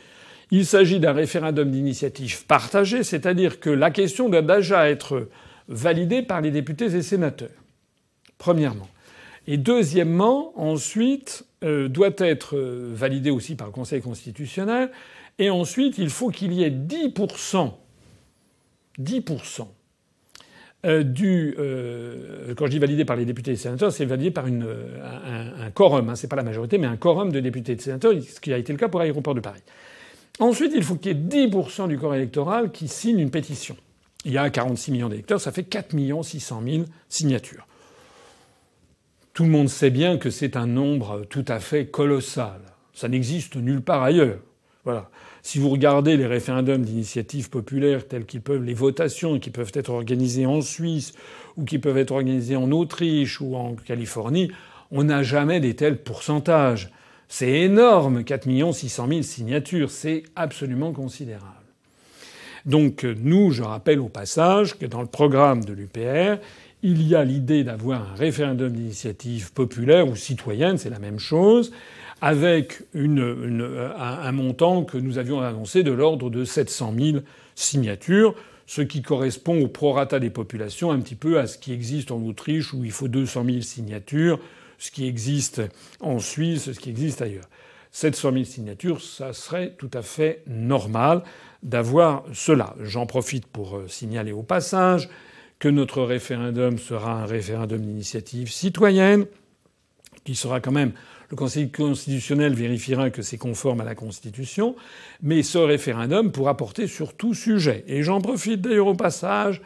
il s'agit d'un référendum d'initiative partagée, c'est-à-dire que la question doit déjà être validée par les députés et sénateurs. Premièrement. Et deuxièmement, ensuite, doit être euh, validée aussi par le Conseil constitutionnel. Et ensuite, il faut qu'il y ait 10%, 10% euh, du. quand je dis validé par les députés et sénateurs, c'est validé par un, quorum. Hein, c'est pas la majorité, mais un quorum de députés et de sénateurs, ce qui a été le cas pour l'aéroport de Paris. Ensuite, il faut qu'il y ait 10% du corps électoral qui signe une pétition. Il y a 46 millions d'électeurs, ça fait 4 600 000 signatures. Tout le monde sait bien que c'est un nombre tout à fait colossal. Ça n'existe nulle part ailleurs. Voilà. Si vous regardez les référendums d'initiative populaire tels qu'ils peuvent, les votations qui peuvent être organisées en Suisse ou qui peuvent être organisées en Autriche ou en Californie, on n'a jamais des tels pourcentages. C'est énorme, 4 600 000 signatures, c'est absolument considérable. Donc nous, je rappelle au passage que dans le programme de l'UPR, il y a l'idée d'avoir un référendum d'initiative populaire ou citoyenne, c'est la même chose, avec un, montant que nous avions annoncé de l'ordre de 700 000 signatures, ce qui correspond au prorata des populations, un petit peu à ce qui existe en Autriche où il faut 200 000 signatures, ce qui existe en Suisse, ce qui existe ailleurs. 700 000 signatures, ça serait tout à fait normal d'avoir cela. J'en profite pour euh, signaler au passage que notre référendum sera un référendum d'initiative citoyenne, qui sera quand même le Conseil constitutionnel vérifiera que c'est conforme à la Constitution, mais ce référendum pourra porter sur tout sujet. Et j'en profite d'ailleurs au passage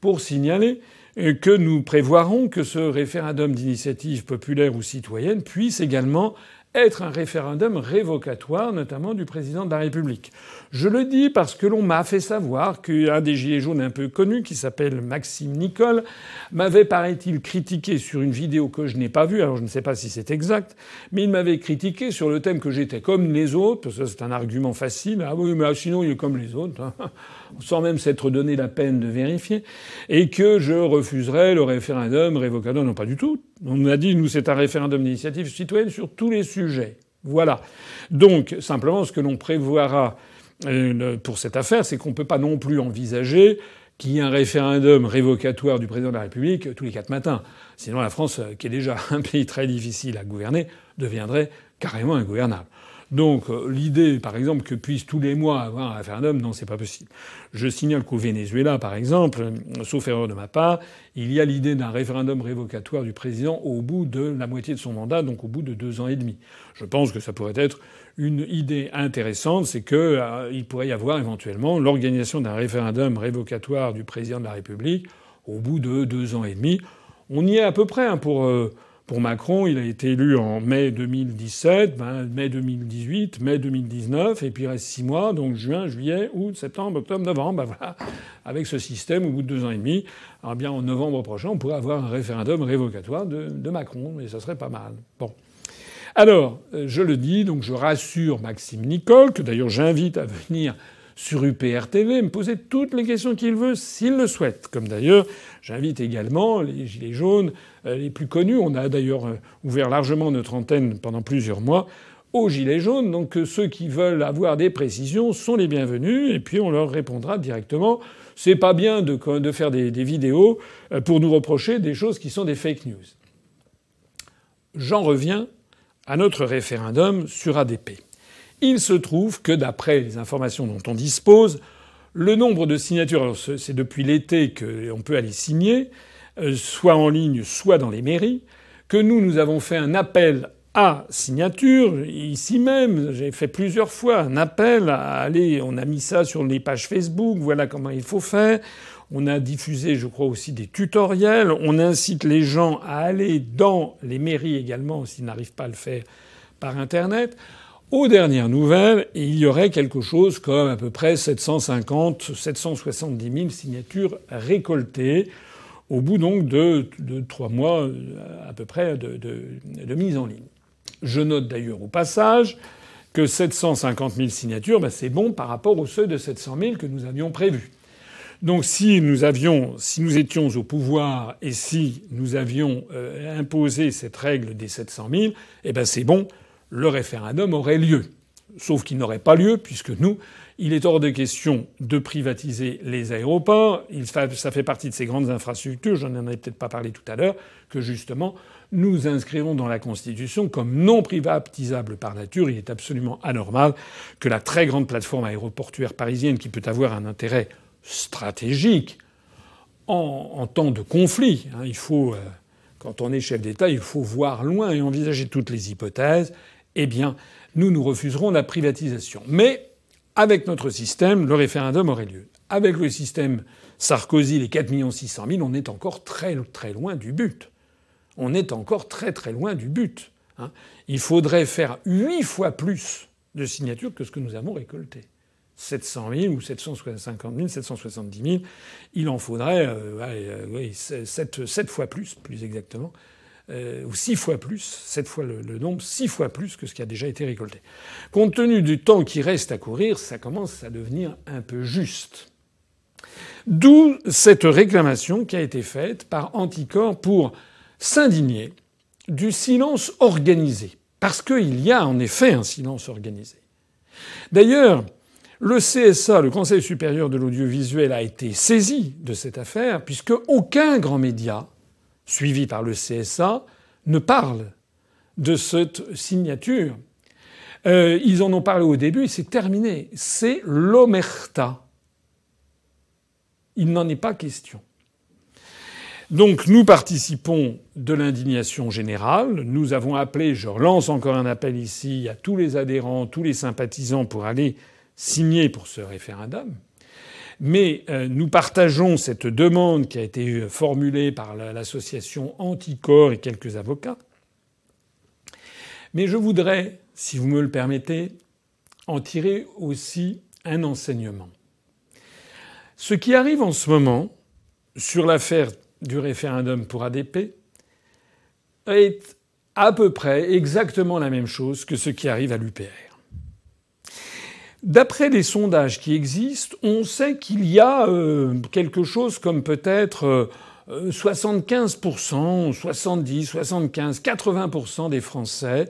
pour signaler que nous prévoirons que ce référendum d'initiative populaire ou citoyenne puisse également être un référendum révocatoire, notamment du président de la République. Je le dis parce que l'on m'a fait savoir qu'un des gilets jaunes un peu connus, qui s'appelle Maxime Nicole, m'avait, paraît-il, critiqué sur une vidéo que je n'ai pas vue, alors je ne sais pas si c'est exact, mais il m'avait critiqué sur le thème que j'étais comme les autres, parce que c'est un argument facile. Ah oui, mais sinon il est comme les autres, hein, sans même s'être donné la peine de vérifier, et que je refuserais le référendum révocatoire. Non, pas du tout. On a dit, nous, c'est un référendum d'initiative citoyenne sur tous les sujets. Voilà. Donc, simplement, ce que l'on prévoira euh, pour cette affaire, c'est qu'on ne peut pas non plus envisager qu'il y ait un référendum révocatoire du président de la République tous les quatre matins. Sinon, la France, euh, qui est déjà un pays très difficile à gouverner, deviendrait carrément ingouvernable. Donc euh, l'idée, par exemple, que puisse tous les mois avoir un référendum, non, c'est pas possible. Je signale qu'au Venezuela, par exemple, sauf erreur de ma part, il y a l'idée d'un référendum révocatoire du président au bout de la moitié de son mandat, donc au bout de deux ans et demi. Je pense que ça pourrait être une idée intéressante, c'est qu'il euh, pourrait y avoir éventuellement l'organisation d'un référendum révocatoire du président de la République au bout de deux ans et demi. On y est à peu près hein, pour. Euh, pour Macron, il a été élu en mai 2017, ben, mai 2018, mai 2019, et puis il reste six mois, donc juin, juillet, août, septembre, octobre, novembre. Ben voilà, avec ce système, au bout de deux ans et demi, alors bien en novembre prochain, on pourrait avoir un référendum révocatoire de, de Macron, et ça serait pas mal. Bon. Alors, euh, je le dis, donc je rassure Maxime Nicole, que d'ailleurs j'invite à venir sur UPR TV, me poser toutes les questions qu'il veut s'il le souhaite. Comme d'ailleurs, j'invite également les Gilets jaunes euh, les plus connus. On a d'ailleurs euh, ouvert largement notre antenne pendant plusieurs mois aux Gilets jaunes. Donc euh, ceux qui veulent avoir des précisions sont les bienvenus et puis on leur répondra directement. C'est pas bien de, faire des, vidéos pour nous reprocher des choses qui sont des fake news. J'en reviens à notre référendum sur ADP. Il se trouve que d'après les informations dont on dispose, le nombre de signatures, c'est depuis l'été qu'on peut aller signer, euh, soit en ligne, soit dans les mairies, que nous, nous avons fait un appel à signature, ici même, j'ai fait plusieurs fois un appel à aller, on a mis ça sur les pages Facebook, voilà comment il faut faire. On a diffusé, je crois, aussi des tutoriels. On incite les gens à aller dans les mairies également, s'ils n'arrivent pas à le faire par Internet. Aux dernières nouvelles, il y aurait quelque chose comme à peu près 750, 770 000 signatures récoltées au bout donc de, trois mois à peu près de, mise en ligne. Je note d'ailleurs au passage que 750 000 signatures, ben c'est bon par rapport au seuil de 700 000 que nous avions prévu. Donc si nous avions, si nous étions au pouvoir et si nous avions euh, imposé cette règle des 700 000, eh ben c'est bon, le référendum aurait lieu. Sauf qu'il n'aurait pas lieu puisque nous, il est hors de question de privatiser les aéroports. ça fait partie de ces grandes infrastructures, j'en ai peut-être pas parlé tout à l'heure, que justement nous inscrivons dans la Constitution comme non privatisable par nature. Il est absolument anormal que la très grande plateforme aéroportuaire parisienne, qui peut avoir un intérêt stratégique en, temps de conflit. Hein. il faut, euh, quand on est chef d'État, il faut voir loin et envisager toutes les hypothèses. Eh bien, nous nous refuserons la privatisation. Mais avec notre système, le référendum aurait lieu. Avec le système Sarkozy, les 4 600 000, on est encore très très loin du but. On est encore très très loin du but. Hein. Il faudrait faire huit fois plus de signatures que ce que nous avons récolté. 700 000 ou 750 000, 770 000, il en faudrait euh, 7, euh, fois plus, plus exactement, euh, ou 6 fois plus, 7 fois le, nombre, 6 fois plus que ce qui a déjà été récolté. Compte tenu du temps qui reste à courir, ça commence à devenir un peu juste. D'où cette réclamation qui a été faite par Anticor pour s'indigner du silence organisé. Parce qu'il y a en effet un silence organisé. D'ailleurs, le CSA, le Conseil supérieur de l'audiovisuel, a été saisi de cette affaire, puisque aucun grand média, suivi par le CSA, ne parle de cette signature. Euh, ils en ont parlé au début c'est terminé. C'est l'omerta. Il n'en est pas question. Donc nous participons de l'indignation générale. Nous avons appelé, je relance encore un appel ici à tous les adhérents, tous les sympathisants pour aller signé pour ce référendum. Mais euh, nous partageons cette demande qui a été formulée par l'association Anticor et quelques avocats. Mais je voudrais, si vous me le permettez, en tirer aussi un enseignement. Ce qui arrive en ce moment sur l'affaire du référendum pour ADP est à peu près exactement la même chose que ce qui arrive à l'UPR. D'après les sondages qui existent, on sait qu'il y a euh, quelque chose comme peut-être 75%, 70, 75, 80% des Français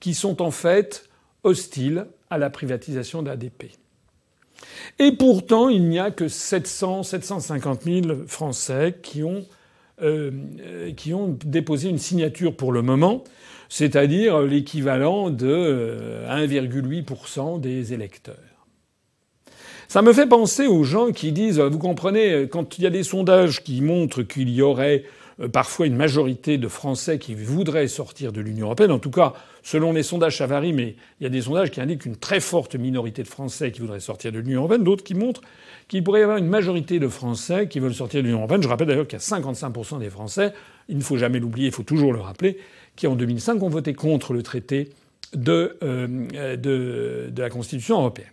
qui sont en fait hostiles à la privatisation d'ADP. Et pourtant, il n'y a que 700, 750 000 Français qui ont, euh, qui ont déposé une signature pour le moment c'est-à-dire l'équivalent de 1,8% euh, des électeurs. Ça me fait penser aux gens qui disent, vous comprenez, quand il y a des sondages qui montrent qu'il y aurait euh, parfois une majorité de Français qui voudraient sortir de l'Union européenne, en tout cas selon les sondages ça varie, mais il y a des sondages qui indiquent une très forte minorité de Français qui voudraient sortir de l'Union européenne, d'autres qui montrent qu'il pourrait y avoir une majorité de Français qui veulent sortir de l'Union européenne. Je rappelle d'ailleurs qu'il y a 55% des Français, il ne faut jamais l'oublier, il faut toujours le rappeler, qui en 2005 ont voté contre le traité de, euh, de la Constitution européenne.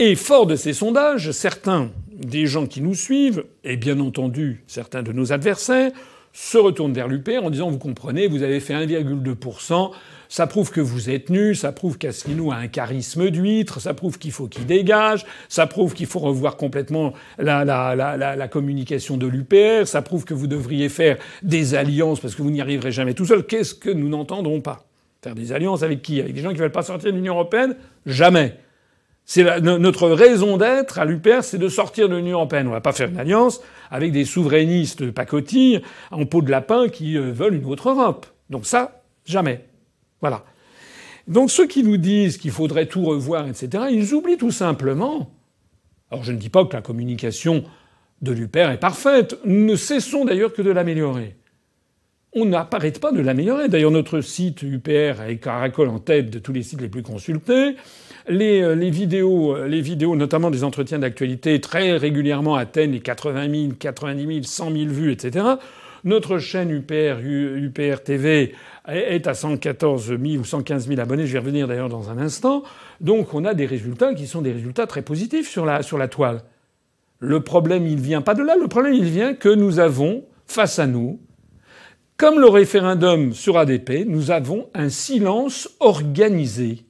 Et fort de ces sondages, certains des gens qui nous suivent, et bien entendu certains de nos adversaires, se retournent vers l'UPR en disant Vous comprenez, vous avez fait 1,2%, ça prouve que vous êtes nus, ça prouve qu'Asselineau a un charisme d'huître, ça prouve qu'il faut qu'il dégage, ça prouve qu'il faut revoir complètement la, communication de l'UPR, ça prouve que vous devriez faire des alliances parce que vous n'y arriverez jamais tout seul. Qu'est-ce que nous n'entendrons pas? Faire des alliances avec qui? Avec des gens qui veulent pas sortir de l'Union européenne? Jamais. Notre raison d'être à l'UPR, c'est de sortir de l'Union européenne. On va pas faire une alliance avec des souverainistes pacotilles en peau de lapin qui euh, veulent une autre Europe. Donc ça, jamais. Voilà. Donc ceux qui nous disent qu'il faudrait tout revoir, etc., ils oublient tout simplement. Alors je ne dis pas que la communication de l'UPR est parfaite. Nous ne cessons d'ailleurs que de l'améliorer. On n'arrête pas de l'améliorer. D'ailleurs, notre site UPR est caracole en tête de tous les sites les plus consultés. Les, euh, euh, vidéos, notamment des entretiens d'actualité, très régulièrement atteignent les 80 000, 90 000, 100 000 vues, etc. Notre chaîne UPR, UPR TV, est à 114 000 ou 115 000 abonnés. Je vais revenir d'ailleurs dans un instant. Donc on a des résultats qui sont des résultats très positifs sur la, sur la toile. Le problème, il vient pas de là. Le problème, il vient que nous avons face à nous, comme le référendum sur ADP, nous avons un silence organisé.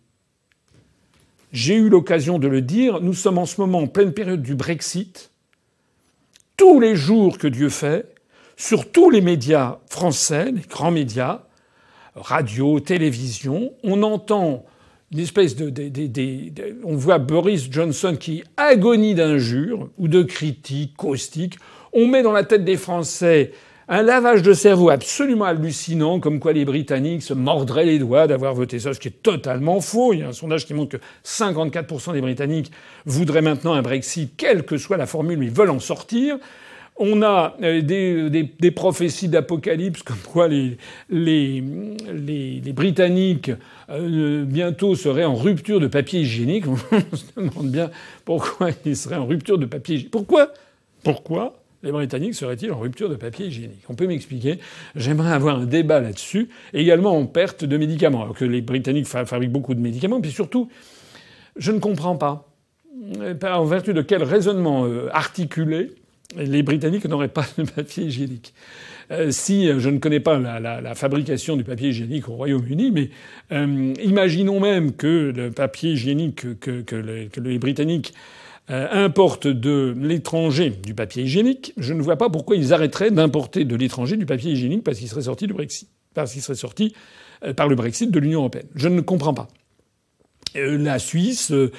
J'ai eu l'occasion de le dire, nous sommes en ce moment en pleine période du Brexit. Tous les jours que Dieu fait, sur tous les médias français, les grands médias, radio, télévision, on entend une espèce de, on voit Boris Johnson qui agonie d'injures ou de critiques caustiques. On met dans la tête des Français un lavage de cerveau absolument hallucinant, comme quoi les Britanniques se mordraient les doigts d'avoir voté ça, ce qui est totalement faux. Il y a un sondage qui montre que 54% des Britanniques voudraient maintenant un Brexit, quelle que soit la formule, mais ils veulent en sortir. On a euh, des, prophéties d'apocalypse comme quoi les, Britanniques euh, bientôt seraient en rupture de papier hygiénique. On se demande bien pourquoi ils seraient en rupture de papier hygiénique. Pourquoi Pourquoi les Britanniques seraient-ils en rupture de papier hygiénique? On peut m'expliquer. J'aimerais avoir un débat là-dessus. Également en perte de médicaments, alors que les Britanniques fabriquent beaucoup de médicaments. Puis surtout, je ne comprends pas. Euh, en vertu de quel raisonnement articulé les Britanniques n'auraient pas de papier hygiénique. Euh, si euh, je ne connais pas la, fabrication du papier hygiénique au Royaume-Uni, mais euh, imaginons même que le papier hygiénique que, les, Britanniques importent de l'étranger du papier hygiénique, je ne vois pas pourquoi ils arrêteraient d'importer de l'étranger du papier hygiénique parce qu'il serait sorti du Brexit, parce qu'il serait sorti par le Brexit de l'Union européenne. Je ne comprends pas. Euh, la Suisse euh,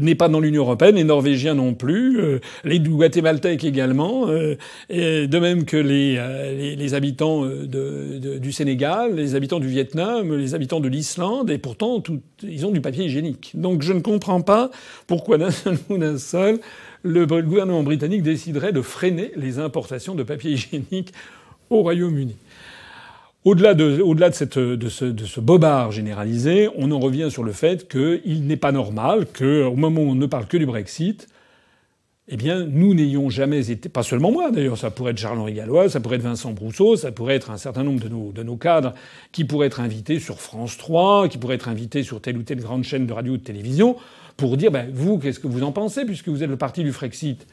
n'est pas dans l'Union européenne, les Norvégiens non plus, euh, les Guatémaltèques également, de même que les, habitants du Sénégal, les habitants du Vietnam, les habitants de l'Islande, et pourtant tout, ils ont du papier hygiénique. Donc je ne comprends pas pourquoi d'un seul ou d'un seul le gouvernement britannique déciderait de freiner les importations de papier hygiénique au Royaume-Uni. Au-delà de, ce, bobard généralisé, on en revient sur le fait qu'il n'est pas normal qu'au moment où on ne parle que du Brexit, eh bien, nous n'ayons jamais été, pas seulement moi d'ailleurs, ça pourrait être Charles-Henri Gallois, ça pourrait être Vincent Brousseau, ça pourrait être un certain nombre de nos, de nos cadres qui pourraient être invités sur France 3, qui pourraient être invités sur telle ou telle grande chaîne de radio ou de télévision, pour dire, ben, vous, qu'est-ce que vous en pensez, puisque vous êtes le parti du Frexit?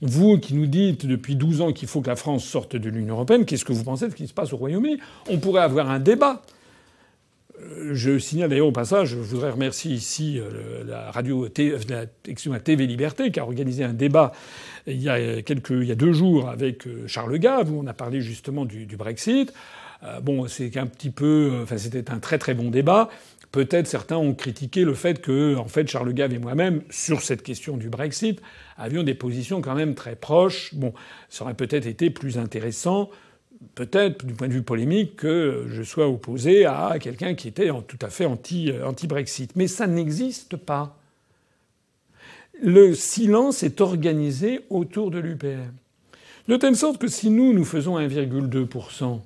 Vous qui nous dites depuis 12 ans qu'il faut que la France sorte de l'Union européenne, qu'est-ce que vous pensez de ce qui se passe au Royaume-Uni? On pourrait avoir un débat. Euh, je signale d'ailleurs au passage, je voudrais remercier ici euh, la radio TV Liberté qui a organisé un débat il y a quelques, il y a deux jours avec euh, Charles Gave où on a parlé justement du, du Brexit. bon, c'est un petit peu, enfin c'était un très très bon débat. Peut-être certains ont critiqué le fait que, en fait, Charles Gave et moi-même, sur cette question du Brexit, avions des positions quand même très proches. Bon, ça aurait peut-être été plus intéressant, peut-être du point de vue polémique, que je sois opposé à quelqu'un qui était tout à fait anti-Brexit. Mais ça n'existe pas. Le silence est organisé autour de l'UPR. De telle sorte que si nous, nous faisons 1,2%,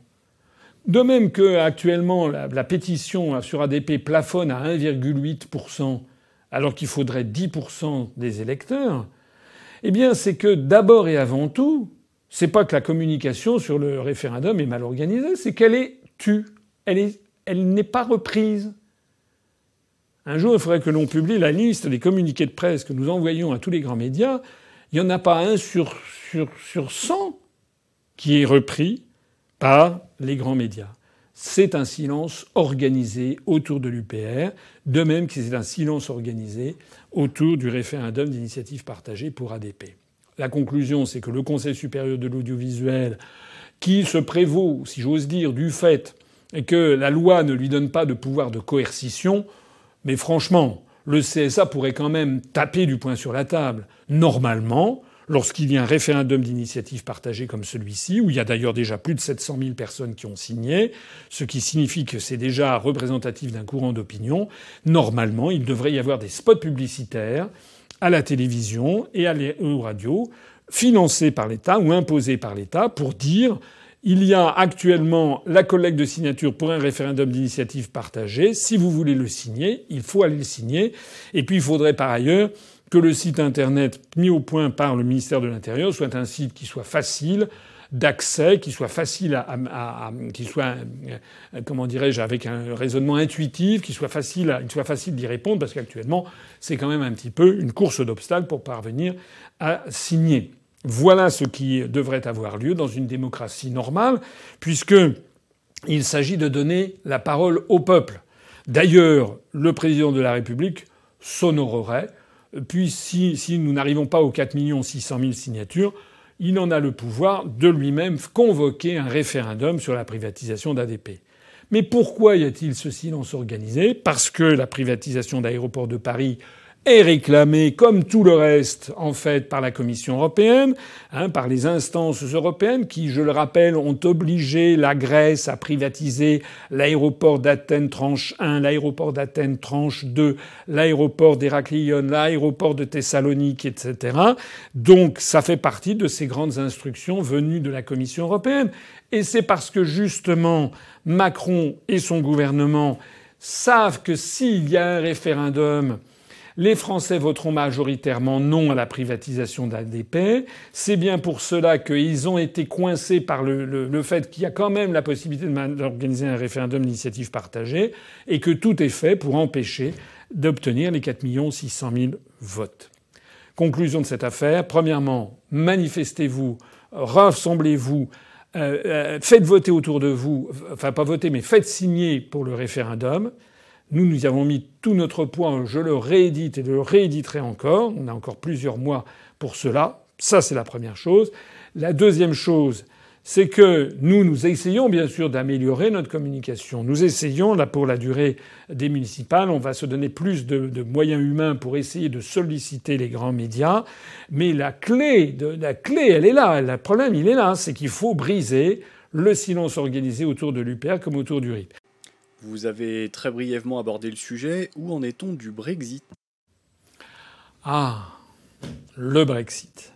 de même que actuellement la, pétition sur ADP plafonne à 1,8%, alors qu'il faudrait 10% des électeurs, eh bien c'est que d'abord et avant tout, c'est pas que la communication sur le référendum est mal organisée, c'est qu'elle est tue. Elle est, elle n'est pas reprise. Un jour, il faudrait que l'on publie la liste des communiqués de presse que nous envoyons à tous les grands médias. Il n'y en a pas un sur, sur, sur 100 qui est repris par les grands médias. C'est un silence organisé autour de l'UPR, de même que c'est un silence organisé autour du référendum d'initiative partagée pour ADP. La conclusion, c'est que le Conseil supérieur de l'audiovisuel, qui se prévaut, si j'ose dire, du fait que la loi ne lui donne pas de pouvoir de coercition, mais franchement, le CSA pourrait quand même taper du poing sur la table. Normalement, lorsqu'il y a un référendum d'initiative partagée comme celui-ci, où il y a d'ailleurs déjà plus de 700 000 personnes qui ont signé, ce qui signifie que c'est déjà représentatif d'un courant d'opinion, normalement, il devrait y avoir des spots publicitaires à la télévision et à la radio, financés par l'État ou imposés par l'État, pour dire il y a actuellement la collecte de signatures pour un référendum d'initiative partagée. Si vous voulez le signer, il faut aller le signer. Et puis il faudrait par ailleurs que le site internet mis au point par le ministère de l'Intérieur soit un site qui soit facile d'accès, qui soit facile à, qui soit euh, comment dirais-je avec un raisonnement intuitif, qui soit facile, qui soit facile d'y répondre parce qu'actuellement c'est quand même un petit peu une course d'obstacles pour parvenir à signer. Voilà ce qui devrait avoir lieu dans une démocratie normale, puisque il s'agit de donner la parole au peuple. D'ailleurs, le président de la République s'honorerait. Puis si, nous n'arrivons pas aux 4 600 000 signatures, il en a le pouvoir de lui-même convoquer un référendum sur la privatisation d'ADP. Mais pourquoi y a-t-il ce silence organisé? Parce que la privatisation d'aéroports de Paris est réclamé, comme tout le reste, en fait, par la Commission européenne, hein, par les instances européennes qui, je le rappelle, ont obligé la Grèce à privatiser l'aéroport d'Athènes tranche 1, l'aéroport d'Athènes tranche 2, l'aéroport d'Héraclion, l'aéroport de Thessalonique, etc. Donc ça fait partie de ces grandes instructions venues de la Commission européenne. Et c'est parce que justement Macron et son gouvernement savent que s'il y a un référendum, les Français voteront majoritairement non à la privatisation d'ADP. C'est bien pour cela qu'ils ont été coincés par le, fait qu'il y a quand même la possibilité d'organiser un référendum d'initiative partagée et que tout est fait pour empêcher d'obtenir les 4 600 000 votes. Conclusion de cette affaire. Premièrement, manifestez-vous, rassemblez-vous, euh, euh, faites voter autour de vous, enfin pas voter, mais faites signer pour le référendum. Nous, nous avons mis tout notre poids. Je le réédite et je le rééditerai encore. On a encore plusieurs mois pour cela. Ça, c'est la première chose. La deuxième chose, c'est que nous, nous essayons bien sûr d'améliorer notre communication. Nous essayons, là, pour la durée des municipales, on va se donner plus de, moyens humains pour essayer de solliciter les grands médias. Mais la clé, la clé, elle est là. Le problème, il est là. C'est qu'il faut briser le silence organisé autour de l'UPR comme autour du RIP. Vous avez très brièvement abordé le sujet. Où en est-on du Brexit? Ah, le Brexit.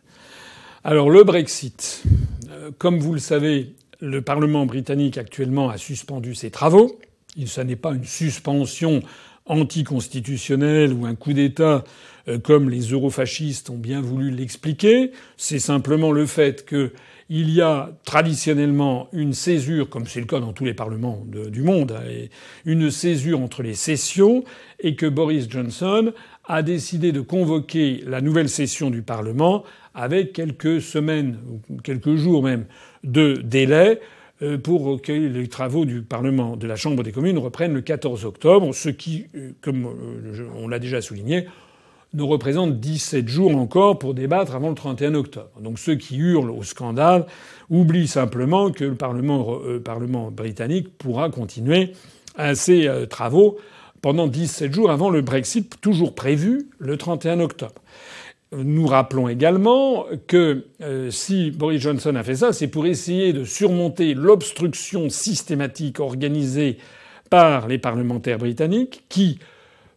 Alors le Brexit, euh, comme vous le savez, le Parlement britannique actuellement a suspendu ses travaux. Ce n'est pas une suspension anticonstitutionnelle ou un coup d'État euh, comme les eurofascistes ont bien voulu l'expliquer. C'est simplement le fait que il y a traditionnellement une césure, comme c'est le cas dans tous les parlements du monde, hein, une césure entre les sessions, et que Boris Johnson a décidé de convoquer la nouvelle session du Parlement avec quelques semaines, quelques jours même, de délai euh, pour que les travaux du Parlement, de la Chambre des communes reprennent le 14 octobre, ce qui, euh, comme euh, on l'a déjà souligné, nous représente 17 jours encore pour débattre avant le 31 octobre. Donc ceux qui hurlent au scandale oublient simplement que le Parlement, euh, britannique pourra continuer ses euh, travaux pendant 17 jours avant le Brexit, toujours prévu le 31 octobre. Nous rappelons également que euh, si Boris Johnson a fait ça, c'est pour essayer de surmonter l'obstruction systématique organisée par les parlementaires britanniques qui,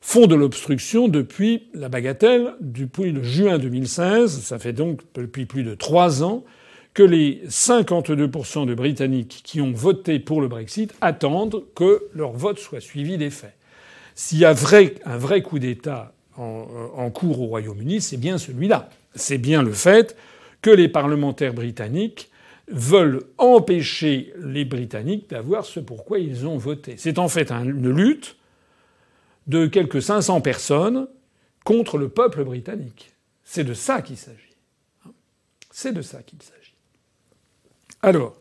font de l'obstruction depuis la bagatelle, depuis le juin 2016. Ça fait donc depuis plus de trois ans que les 52% de Britanniques qui ont voté pour le Brexit attendent que leur vote soit suivi des faits. S'il y a un vrai coup d'État en, en cours au Royaume-Uni, c'est bien celui-là. C'est bien le fait que les parlementaires britanniques veulent empêcher les Britanniques d'avoir ce pourquoi ils ont voté. C'est en fait une lutte de quelques 500 personnes contre le peuple britannique. C'est de ça qu'il s'agit. C'est de ça qu'il s'agit. Alors,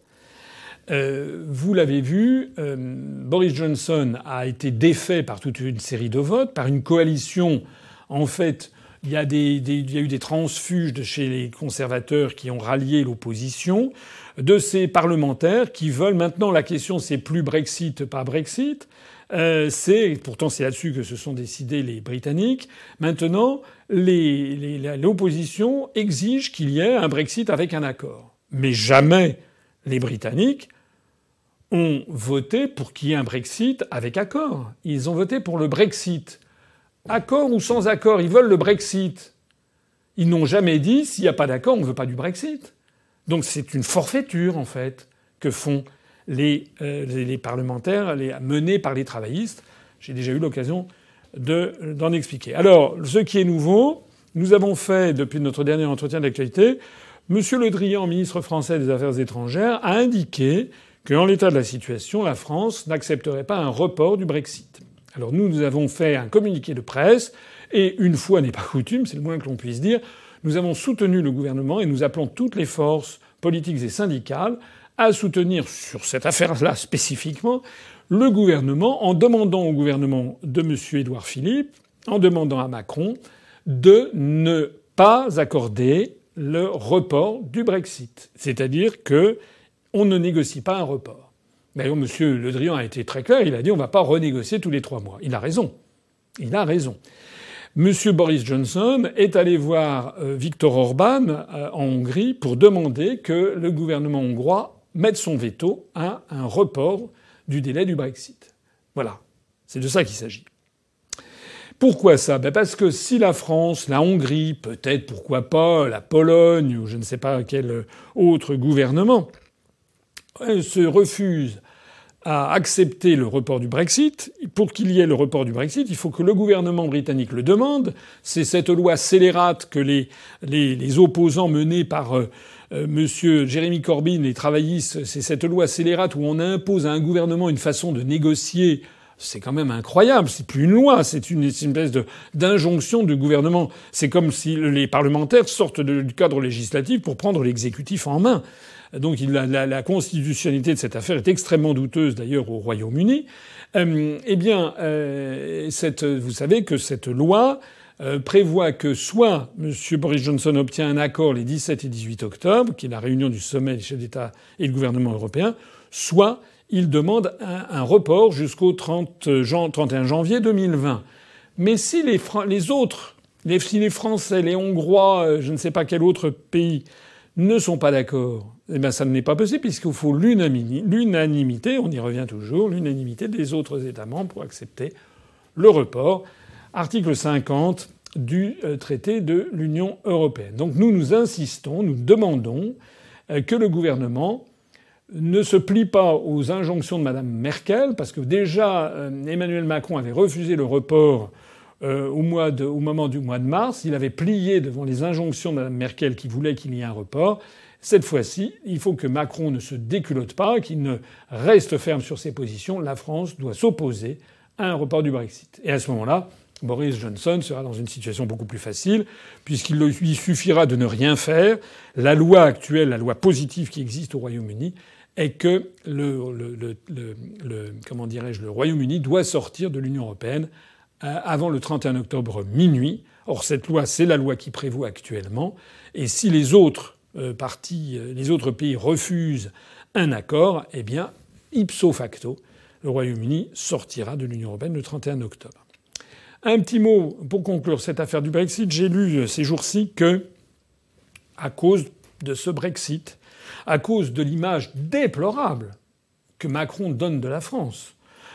euh, vous l'avez vu, euh, Boris Johnson a été défait par toute une série de votes, par une coalition. En fait, il y, a eu des transfuges de chez les conservateurs qui ont rallié l'opposition, de ces parlementaires qui veulent maintenant la question c'est plus Brexit, pas Brexit. Euh, c'est pourtant c'est là-dessus que se sont décidés les Britanniques. Maintenant, l'opposition exige qu'il y ait un Brexit avec un accord. Mais jamais les Britanniques ont voté pour qu'il y ait un Brexit avec accord. Ils ont voté pour le Brexit. Accord ou sans accord, ils veulent le Brexit. Ils n'ont jamais dit s'il n'y a pas d'accord, on ne veut pas du Brexit. Donc c'est une forfaiture en fait que font euh, les, parlementaires les, menés par les travaillistes. J'ai déjà eu l'occasion d'en expliquer. Alors, ce qui est nouveau, nous avons fait, depuis notre dernier entretien d'actualité, M. Le Drian, ministre français des Affaires étrangères, a indiqué qu'en l'état de la situation, la France n'accepterait pas un report du Brexit. Alors nous, nous avons fait un communiqué de presse, et une fois n'est pas coutume, c'est le moins que l'on puisse dire, nous avons soutenu le gouvernement et nous appelons toutes les forces politiques et syndicales à soutenir sur cette affaire-là spécifiquement le gouvernement en demandant au gouvernement de M. Édouard Philippe en demandant à Macron de ne pas accorder le report du Brexit. C'est-à-dire que on ne négocie pas un report. D'ailleurs, M. Le Drian a été très clair, il a dit on ne va pas renégocier tous les trois mois. Il a raison. Il a raison. M. Boris Johnson est allé voir euh, Viktor Orban euh, en Hongrie pour demander que le gouvernement hongrois mette son veto à un report du délai du Brexit. Voilà. C'est de ça qu'il s'agit. Pourquoi ça? Ben Parce que si la France, la Hongrie, peut-être pourquoi pas la Pologne ou je ne sais pas quel autre gouvernement euh, se refuse à accepter le report du Brexit, pour qu'il y ait le report du Brexit, il faut que le gouvernement britannique le demande. C'est cette loi scélérate que les, les, opposants menés par euh, euh, M. Jeremy Corbyn, les travaillistes, c'est cette loi scélérate où on impose à un gouvernement une façon de négocier c'est quand même incroyable. C'est plus une loi, c'est une, espèce d'injonction du gouvernement. C'est comme si les parlementaires sortent du cadre législatif pour prendre l'exécutif en main. Donc la, la, constitutionnalité de cette affaire est extrêmement douteuse d'ailleurs au Royaume-Uni. Euh, eh bien, euh, cette, vous savez que cette loi prévoit que soit M. Boris Johnson obtient un accord les 17 et 18 octobre, qui est la réunion du sommet des chefs d'État et du gouvernement européen, soit il demande un, report jusqu'au 30 31 janvier 2020. Mais si les, autres, si les Français, les Hongrois, euh, je ne sais pas quel autre pays, ne sont pas d'accord, eh bien ça n'est pas possible puisqu'il faut l'unanimité, on y revient toujours, l'unanimité des autres États membres pour accepter le report. Article 50 du euh, traité de l'Union européenne. Donc nous nous insistons, nous demandons euh, que le gouvernement ne se plie pas aux injonctions de Mme Merkel, parce que déjà euh, Emmanuel Macron avait refusé le report au, moment du mois de mars. Il avait plié devant les injonctions de Mme Merkel qui voulait qu'il y ait un report. Cette fois-ci, il faut que Macron ne se déculotte pas, qu'il ne reste ferme sur ses positions. La France doit s'opposer à un report du Brexit. Et à ce moment-là, Boris Johnson sera dans une situation beaucoup plus facile, puisqu'il lui suffira de ne rien faire. La loi actuelle, la loi positive qui existe au Royaume-Uni, est que le, comment dirais-je, le Royaume-Uni doit sortir de l'Union européenne euh, avant le 31 octobre minuit. Or, cette loi, c'est la loi qui prévaut actuellement. Et si les autres euh, parties, euh, les autres pays refusent un accord, eh bien, ipso facto, le Royaume-Uni sortira de l'Union européenne le 31 octobre. Un petit mot pour conclure cette affaire du Brexit. J'ai lu ces jours-ci que, à cause de ce Brexit, à cause de l'image déplorable que Macron donne de la France,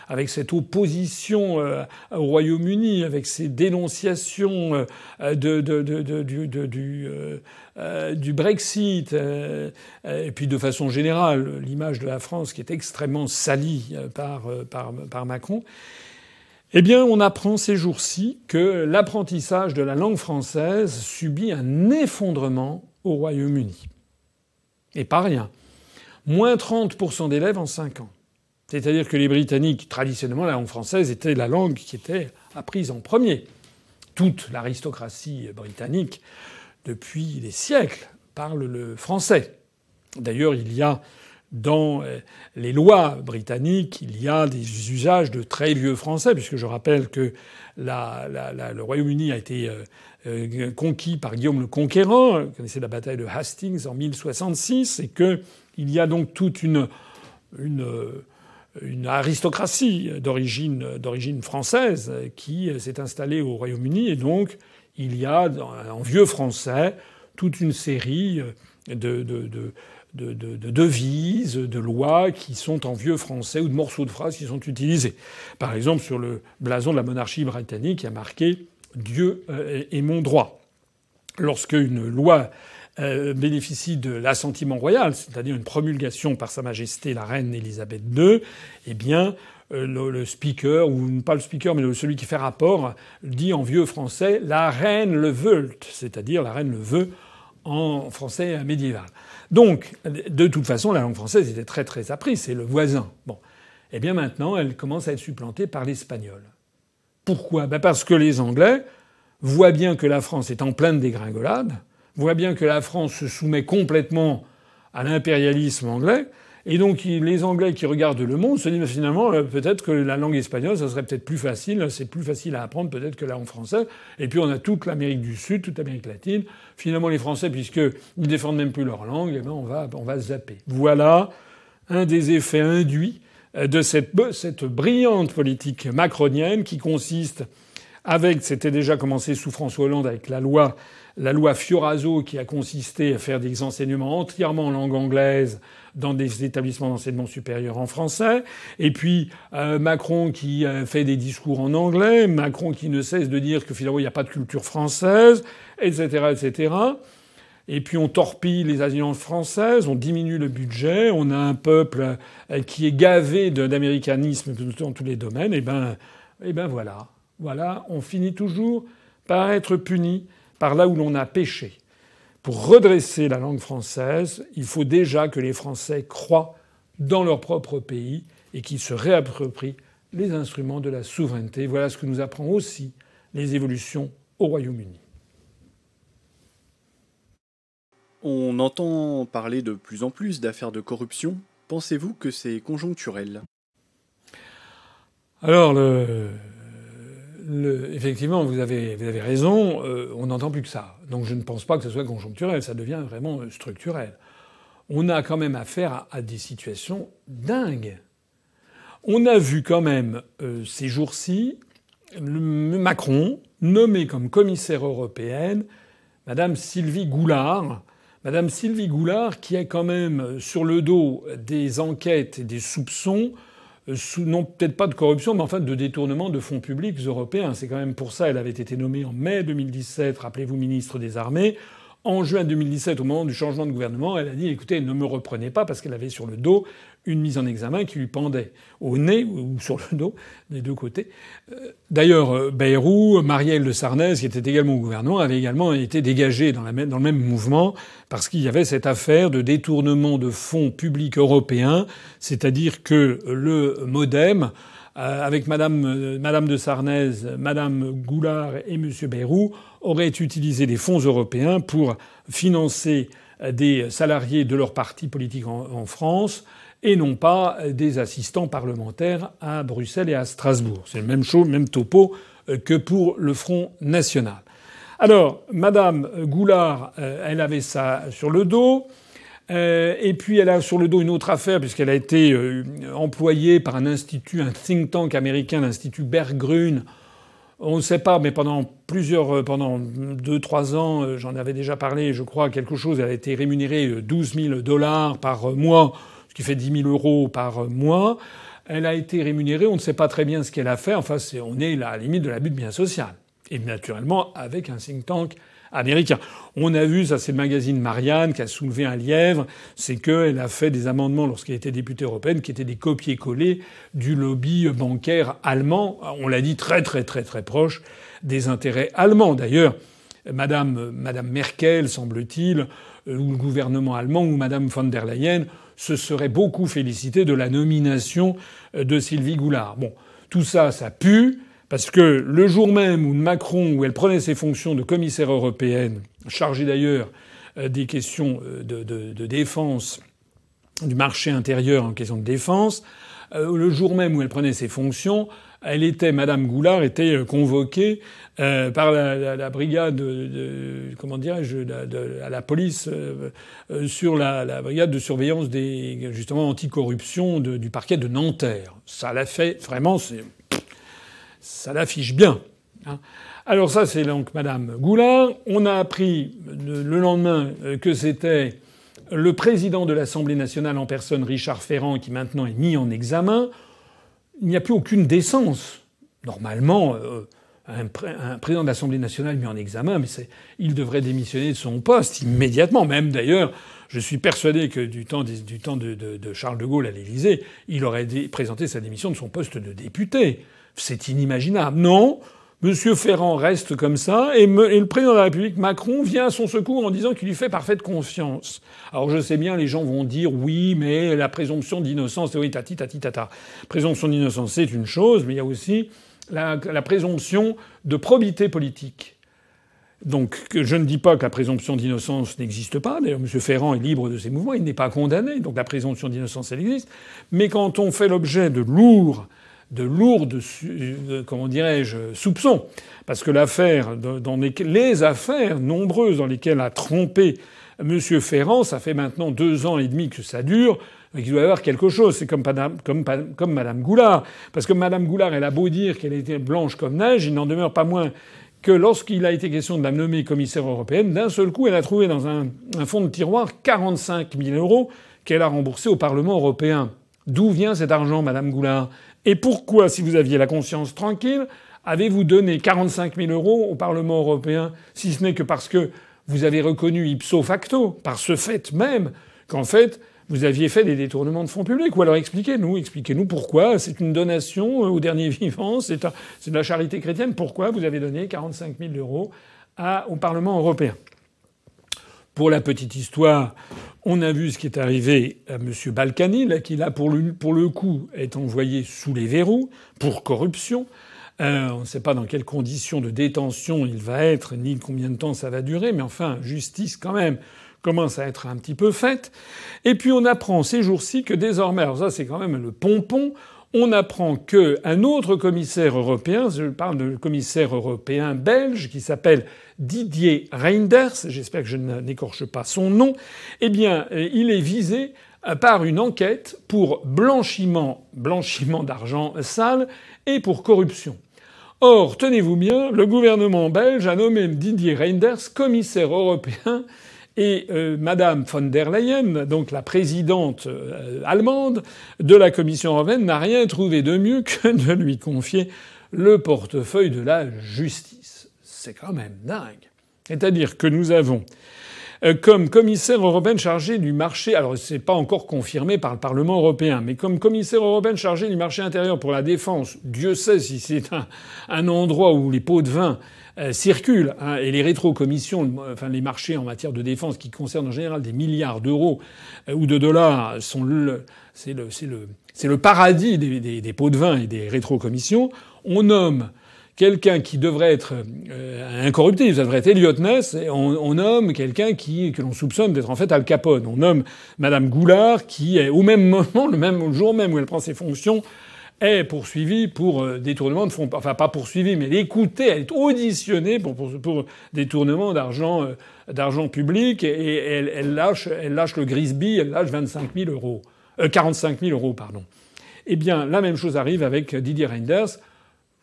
avec cette opposition euh, au Royaume-Uni, avec ces dénonciations euh, du, euh, Brexit, et puis de façon générale l'image de la France qui est extrêmement salie par Macron. Eh bien, on apprend ces jours-ci que l'apprentissage de la langue française subit un effondrement au Royaume-Uni. Et pas rien. Moins 30% d'élèves en 5 ans. C'est-à-dire que les Britanniques, traditionnellement, la langue française était la langue qui était apprise en premier. Toute l'aristocratie britannique, depuis des siècles, parle le français. D'ailleurs, il y a dans euh, les lois britanniques, il y a des usages de très vieux français, puisque je rappelle que le Royaume-Uni a été euh, euh, conquis par Guillaume le Conquérant, vous connaissez la bataille de Hastings en 1066, et qu'il y a donc toute une, aristocratie d'origine, française qui s'est installée au Royaume-Uni, et donc il y a en vieux français toute une série de de, de, devises, de lois qui sont en vieux français ou de morceaux de phrases qui sont utilisés. Par exemple, sur le blason de la monarchie britannique, il y a marqué Dieu euh, est mon droit. Lorsque une loi euh, bénéficie de l'assentiment royal, c'est-à-dire une promulgation par Sa Majesté la Reine Élisabeth II, eh bien, euh, le, speaker, ou pas le speaker, mais celui qui fait rapport, dit en vieux français la reine le veut, c'est-à-dire la reine le veut en français médiéval. Donc, de toute façon, la langue française était très très apprise, c'est le voisin. Bon. Eh bien maintenant, elle commence à être supplantée par l'espagnol. Pourquoi? Ben Parce que les Anglais voient bien que la France est en pleine dégringolade, voient bien que la France se soumet complètement à l'impérialisme anglais, Et donc les Anglais qui regardent le monde se disent finalement euh, peut-être que la langue espagnole ça serait peut-être plus facile, c'est plus facile à apprendre peut-être que la langue française. Et puis on a toute l'Amérique du Sud, toute l'Amérique latine. Finalement les Français puisqu'ils défendent même plus leur langue, eh ben on va on va zapper. Voilà un des effets induits euh, de cette, cette brillante politique macronienne qui consiste avec, c'était déjà commencé sous François Hollande avec la loi la loi Fioraso qui a consisté à faire des enseignements entièrement en langue anglaise dans des établissements d'enseignement supérieur en français, et puis euh, Macron qui fait des discours en anglais, Macron qui ne cesse de dire que finalement il n'y a pas de culture française, etc., etc. Et puis on torpille les alliances françaises, on diminue le budget, on a un peuple euh, qui est gavé d'américanisme dans tous les domaines, et ben, et ben voilà, voilà, on finit toujours par être puni par là où l'on a péché. Pour redresser la langue française, il faut déjà que les Français croient dans leur propre pays et qu'ils se réapproprient les instruments de la souveraineté. Voilà ce que nous apprend aussi les évolutions au Royaume-Uni. On entend parler de plus en plus d'affaires de corruption. Pensez-vous que c'est conjoncturel? Alors, le, effectivement, vous avez, raison, euh, on n'entend plus que ça. Donc je ne pense pas que ce soit conjoncturel, ça devient vraiment euh, structurel. On a quand même affaire à, des situations dingues. On a vu quand même euh, ces jours-ci Macron nommé comme commissaire européenne Madame Sylvie Goulard. Madame Sylvie Goulard qui est quand même sur le dos des enquêtes et des soupçons non peut-être pas de corruption, mais enfin de détournement de fonds publics européens. C'est quand même pour ça qu'elle avait été nommée en mai 2017, rappelez-vous, ministre des Armées. En juin 2017, au moment du changement de gouvernement, elle a dit écoutez, ne me reprenez pas parce qu'elle avait sur le dos une mise en examen qui lui pendait au nez ou sur le dos, des deux côtés. Euh, d'ailleurs, euh, Bayrou, Marielle de Sarnez, qui était également au gouvernement, avait également été dégagé dans, le même mouvement parce qu'il y avait cette affaire de détournement de fonds publics européens, c'est-à-dire que le MoDem avec Madame, euh, Madame de Sarnez, Madame Goulard et Monsieur Bayrou, auraient utilisé des fonds européens pour financer euh, des salariés de leur parti politique en, France et non pas des assistants parlementaires à Bruxelles et à Strasbourg. C'est le même chose, même topo que pour le Front national. Alors, Madame Goulard, elle avait ça sur le dos. Euh, et puis elle a sur le dos une autre affaire puisqu'elle a été euh, employée par un institut, un think tank américain, l'Institut Berggruen. On ne sait pas, mais pendant plusieurs, euh, pendant deux, trois ans, j'en avais déjà parlé, je crois, quelque chose. Elle a été rémunérée 12 000 dollars par mois, ce qui fait 10 000 euros par mois. Elle a été rémunérée, on ne sait pas très bien ce qu'elle a fait. Enfin, on est à la limite de l'abus de bien social. Et naturellement, avec un think tank américain. On a vu, ça c'est le magazine Marianne qui a soulevé un lièvre, c'est qu'elle a fait des amendements lorsqu'elle était députée européenne qui étaient des copier-coller du lobby bancaire allemand. On l'a dit très très très très proche des intérêts allemands. D'ailleurs, Madame, Madame Merkel, semble-t-il, euh, ou le gouvernement allemand, ou Madame von der Leyen, se serait beaucoup félicité de la nomination euh, de Sylvie Goulard. Bon, tout ça, ça pue. Parce que le jour même où Macron, où elle prenait ses fonctions de commissaire européenne, chargée d'ailleurs euh, des questions euh, de, défense, du marché intérieur en question de défense, euh, le jour même où elle prenait ses fonctions, elle était, Madame Goulard était convoquée par la, brigade, de, comment dirais-je, à la police sur la, brigade de surveillance des justement anticorruption du parquet de Nanterre. Ça l'a fait vraiment, ça l'affiche bien. Hein. Alors ça, c'est donc Madame Goulard. On a appris le lendemain euh, que c'était le président de l'Assemblée nationale en personne, Richard Ferrand, qui maintenant est mis en examen. Il n'y a plus aucune décence. Normalement, euh, un, président de l'Assemblée nationale mis en examen, mais il devrait démissionner de son poste immédiatement. Même d'ailleurs, je suis persuadé que du temps, de, Charles de Gaulle à l'Élysée, il aurait présenté sa démission de son poste de député. C'est inimaginable. Non, M. Ferrand reste comme ça et, le président de la République, Macron, vient à son secours en disant qu'il lui fait parfaite confiance. Alors je sais bien, les gens vont dire oui, mais la présomption d'innocence, oui, tati, tati, tata. Présomption d'innocence, c'est une chose, mais il y a aussi la, présomption de probité politique. Donc je ne dis pas que la présomption d'innocence n'existe pas. D'ailleurs, M. Ferrand est libre de ses mouvements, il n'est pas condamné, donc la présomption d'innocence, elle existe. Mais quand on fait l'objet de lourds, de lourdes, comment dirais-je, soupçons, parce que l'affaire, dans les, affaires nombreuses dans lesquelles a trompé M. Ferrand, ça fait maintenant deux ans et demi que ça dure, il doit y avoir quelque chose. C'est comme, comme, comme Madame Goulard. Parce que Madame Goulard, elle a beau dire qu'elle était blanche comme neige, il n'en demeure pas moins que lorsqu'il a été question de la nommer commissaire européenne, d'un seul coup, elle a trouvé dans un, un fond de tiroir 45 000 euros qu'elle a remboursés au Parlement européen. D'où vient cet argent, Madame Goulard? Et pourquoi, si vous aviez la conscience tranquille, avez-vous donné 45 000 euros au Parlement européen, si ce n'est que parce que vous avez reconnu ipso facto, par ce fait même, qu'en fait, vous aviez fait des détournements de fonds publics? Ou alors expliquez-nous, expliquez-nous pourquoi c'est une donation euh, au dernier vivant, c'est de la charité chrétienne. Pourquoi vous avez donné 45 000 euros au Parlement européen? Pour la petite histoire, on a vu ce qui est arrivé à M. Balkany, qui là pour le, pour le coup est envoyé sous les verrous pour corruption. Euh, on ne sait pas dans quelles conditions de détention il va être, ni combien de temps ça va durer, mais enfin, justice quand même commence à être un petit peu faite. Et puis on apprend ces jours-ci que désormais, alors ça c'est quand même le pompon, on apprend qu'un autre commissaire européen, je parle de commissaire européen belge qui s'appelle Didier Reinders, j'espère que je n'écorche pas son nom, eh bien, il est visé par une enquête pour blanchiment, blanchiment d'argent sale et pour corruption. Or, tenez-vous bien, le gouvernement belge a nommé Didier Reinders commissaire européen et euh, Madame von der Leyen, donc la présidente euh, allemande de la Commission européenne, n'a rien trouvé de mieux que de lui confier le portefeuille de la justice. C'est quand même dingue. C'est-à-dire que nous avons euh, comme commissaire européen chargé du marché, alors c'est pas encore confirmé par le Parlement européen, mais comme commissaire européen chargé du marché intérieur pour la défense, Dieu sait si c'est un, endroit où les pots de vin circulent. Hein, et les rétrocommissions, enfin les marchés en matière de défense qui concernent en général des milliards d'euros euh, ou de dollars, sont le, c'est le, c'est le, c'est le paradis des, des, des, pots de vin et des rétrocommissions. On nomme quelqu'un qui devrait être euh, incorruptible, ça devrait être Elliot Ness, et on, on nomme quelqu'un qui que l'on soupçonne d'être en fait Al Capone. On nomme Madame Goulard, qui est au même moment, le même jour même où elle prend ses fonctions, est poursuivie pour euh, détournement de fonds. Enfin, pas poursuivie, mais écoutée, elle est auditionnée pour, détournement d'argent, euh, d'argent public et, elle, elle, lâche, elle le Grisby, elle lâche 25 000 euros. Euh, 45 000 euros, pardon. Eh bien, la même chose arrive avec Didier Reinders,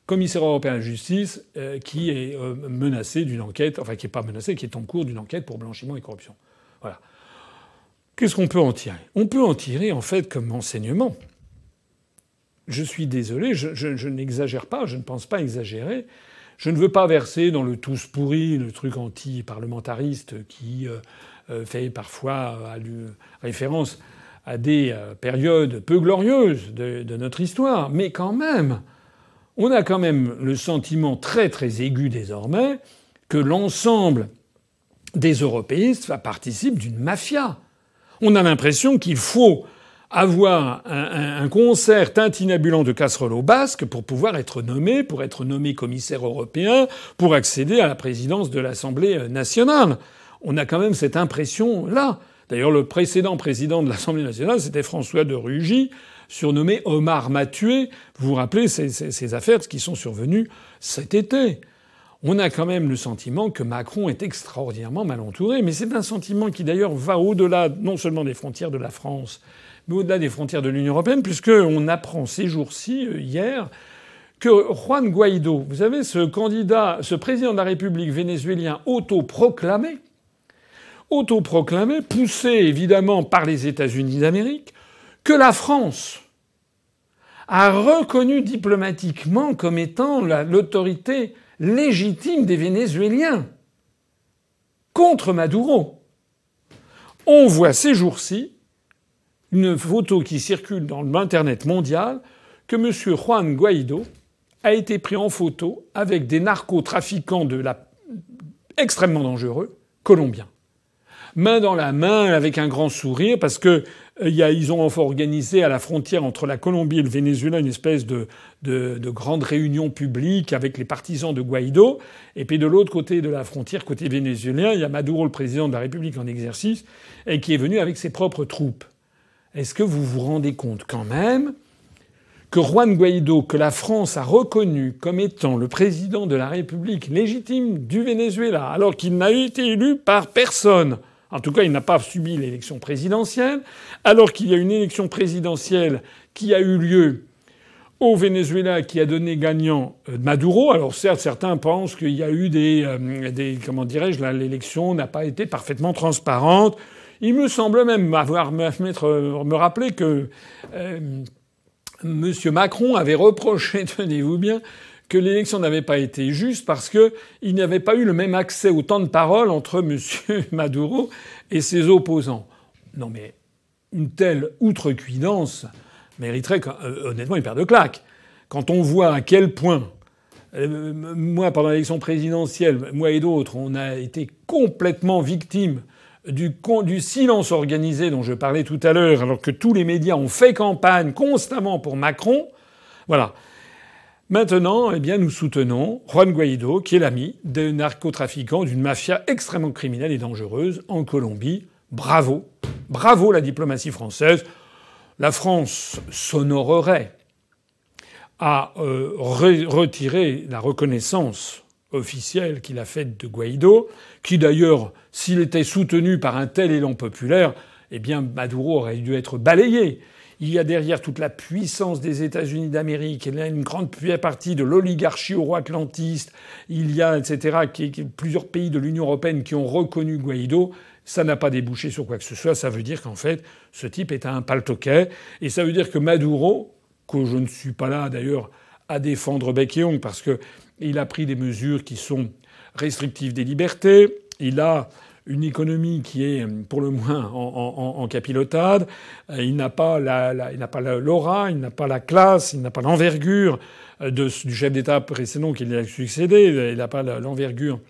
commissaire européen à la justice, euh, qui est menacé d'une enquête, enfin qui n'est pas menacé, qui est en cours d'une enquête pour blanchiment et corruption. Voilà. Qu'est-ce qu'on peut en tirer? On peut en tirer, en fait, comme enseignement je suis désolé, je, n'exagère pas, je ne pense pas exagérer. Je ne veux pas verser dans le tous pourri, le truc anti-parlementariste qui euh, euh, fait parfois référence à des euh, périodes peu glorieuses de, de, notre histoire, mais quand même, on a quand même le sentiment très très aigu désormais que l'ensemble des européistes participent d'une mafia. On a l'impression qu'il faut avoir un, un, concert tintinabulant de casseroles au basque pour pouvoir être nommé, pour être nommé commissaire européen, pour accéder à la présidence de l'Assemblée nationale. On a quand même cette impression-là. D'ailleurs, le précédent président de l'Assemblée nationale, c'était François de Rugy, surnommé Omar Mathieu. Vous vous rappelez ces, ces, ces affaires qui sont survenues cet été on a quand même le sentiment que Macron est extraordinairement mal entouré. Mais c'est un sentiment qui d'ailleurs va au-delà non seulement des frontières de la France, mais au-delà des frontières de l'Union européenne, puisqu'on apprend ces jours-ci, euh, hier, que Juan Guaido, vous savez, ce candidat, ce président de la République vénézuélien autoproclamé, autoproclamé, poussé évidemment par les États-Unis d'Amérique, que la France a reconnu diplomatiquement comme étant l'autorité légitime des Vénézuéliens contre Maduro. On voit ces jours-ci une photo qui circule dans l'Internet mondial que M. Juan Guaido a été pris en photo avec des narcotrafiquants de la... extrêmement dangereux colombiens. main dans la main, avec un grand sourire, parce que ils ont organisé à la frontière entre la Colombie et le Venezuela une espèce de, de, de, grande réunion publique avec les partisans de Guaido. Et puis de l'autre côté de la frontière, côté vénézuélien, il y a Maduro, le président de la République en exercice, et qui est venu avec ses propres troupes. Est-ce que vous vous rendez compte quand même que Juan Guaido, que la France a reconnu comme étant le président de la République légitime du Venezuela, alors qu'il n'a été élu par personne, en tout cas, il n'a pas subi l'élection présidentielle, alors qu'il y a une élection présidentielle qui a eu lieu au Venezuela qui a donné gagnant euh, Maduro. Alors certes, certains pensent qu'il y a eu des, euh, des comment dirais-je, l'élection n'a pas été parfaitement transparente. Il me semble même avoir me, me rappeler que euh, M. Macron avait reproché, tenez-vous bien, que l'élection n'avait pas été juste parce qu'il n'y avait pas eu le même accès au temps de parole entre M. Maduro et ses opposants. Non mais une telle outrecuidance mériterait euh, honnêtement une paire de claques. Quand on voit à quel point, euh, moi pendant l'élection présidentielle, moi et d'autres, on a été complètement victimes du, silence organisé dont je parlais tout à l'heure, alors que tous les médias ont fait campagne constamment pour Macron, voilà. Maintenant, eh bien, nous soutenons Juan Guaido, qui est l'ami des narcotrafiquants d'une mafia extrêmement criminelle et dangereuse en Colombie. Bravo. Bravo la diplomatie française. La France s'honorerait à euh, retirer la reconnaissance officielle qu'il a faite de Guaido, qui d'ailleurs, s'il était soutenu par un tel élan populaire, eh bien Maduro aurait dû être balayé. Il y a derrière toute la puissance des États-Unis d'Amérique, il y a une grande partie de l'oligarchie euro-atlantiste, il y a, etc., plusieurs pays de l'Union européenne qui ont reconnu Guaido. Ça n'a pas débouché sur quoi que ce soit. Ça veut dire qu'en fait, ce type est un paltoquet. Et ça veut dire que Maduro, que je ne suis pas là d'ailleurs à défendre bec et parce qu'il a pris des mesures qui sont restrictives des libertés. Il a une économie qui est pour le moins en, en, capilotade. Euh, il n'a pas la, il n'a pas l'aura, il n'a pas la classe, il n'a pas l'envergure du chef d'État précédent qui lui a succédé. Il n'a pas l'envergure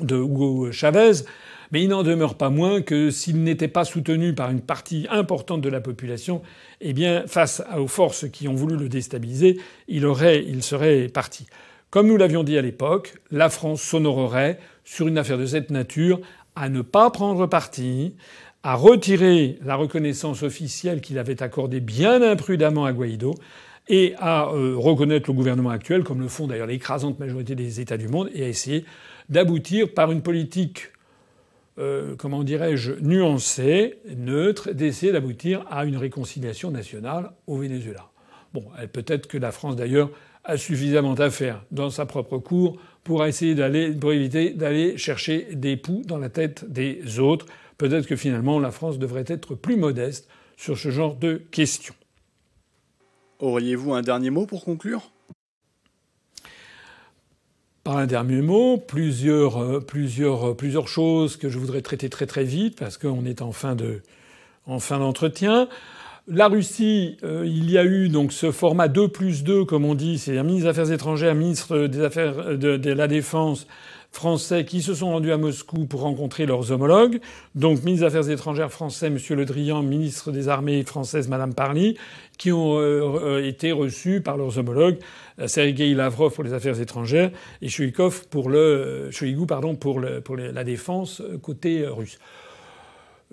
de Hugo Chavez. Mais il n'en demeure pas moins que s'il n'était pas soutenu par une partie importante de la population, eh bien, face aux forces qui ont voulu le déstabiliser, il aurait, il serait parti. Comme nous l'avions dit à l'époque, la France s'honorerait sur une affaire de cette nature à ne pas prendre parti, à retirer la reconnaissance officielle qu'il avait accordée bien imprudemment à Guaido et à euh, reconnaître le gouvernement actuel, comme le font d'ailleurs l'écrasante majorité des États du monde, et à essayer d'aboutir par une politique, euh, comment dirais-je, nuancée, neutre, d'essayer d'aboutir à une réconciliation nationale au Venezuela. Bon, peut-être que la France d'ailleurs a suffisamment à faire dans sa propre cour pour essayer d'aller, pour éviter d'aller chercher des poux dans la tête des autres. Peut-être que finalement la France devrait être plus modeste sur ce genre de questions. Auriez-vous un dernier mot pour conclure? Par un dernier mot, plusieurs, euh, plusieurs, euh, plusieurs choses que je voudrais traiter très très vite parce qu'on est en fin de, en fin d'entretien. La Russie, euh, il y a eu donc ce format 2 plus 2, comme on dit, c'est un ministre des Affaires étrangères, un ministre des Affaires de, la Défense français qui se sont rendus à Moscou pour rencontrer leurs homologues. Donc, ministre des Affaires étrangères français, M. Le Drian, ministre des Armées françaises, Mme Parly, qui ont euh, été reçus par leurs homologues, euh, Sergei Lavrov pour les Affaires étrangères et Shoigu pour le, pardon, pour, le, pour la défense côté russe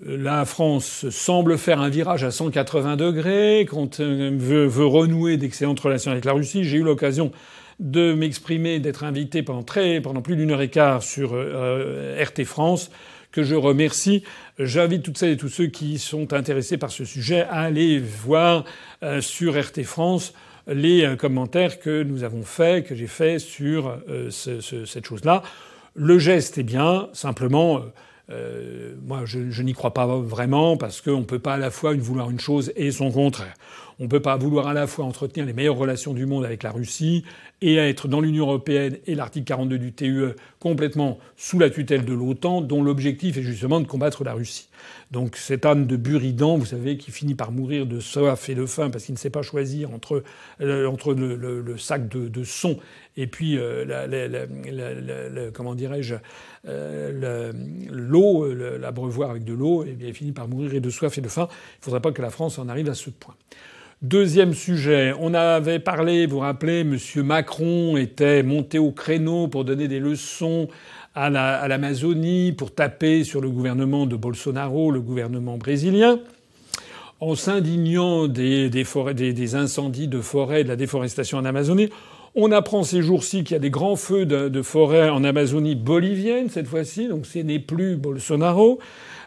la France semble faire un virage à 180 degrés, quand veut, veut renouer d'excellentes relations avec la Russie. J'ai eu l'occasion de m'exprimer, d'être invité pendant très, pendant plus d'une heure et quart sur euh, RT France, que je remercie. J'invite toutes celles et tous ceux qui sont intéressés par ce sujet à aller voir euh, sur RT France les euh, commentaires que nous avons faits, que j'ai faits sur cette chose-là. Le geste est bien, simplement. Euh, moi, je, je n'y crois pas vraiment parce qu'on ne peut pas à la fois vouloir une chose et son contraire. On ne peut pas vouloir à la fois entretenir les meilleures relations du monde avec la Russie et être dans l'Union européenne et l'article 42 du TUE complètement sous la tutelle de l'OTAN, dont l'objectif est justement de combattre la Russie. Donc cet âne de Buridan, vous savez, qui finit par mourir de soif et de faim parce qu'il ne sait pas choisir entre, euh, entre le, sac de, de, son et puis euh, comment dirais-je euh, l'eau, l'abreuvoir avec de l'eau, et bien finit par mourir de soif et de faim. Il ne faudrait pas que la France en arrive à ce point. Deuxième sujet, on avait parlé, vous vous rappelez, M. Macron était monté au créneau pour donner des leçons à l'Amazonie, pour taper sur le gouvernement de Bolsonaro, le gouvernement brésilien, en s'indignant des, des, incendies de forêt, de la déforestation en Amazonie. On apprend ces jours-ci qu'il y a des grands feux de, forêt en Amazonie bolivienne cette fois-ci, donc ce n'est plus Bolsonaro.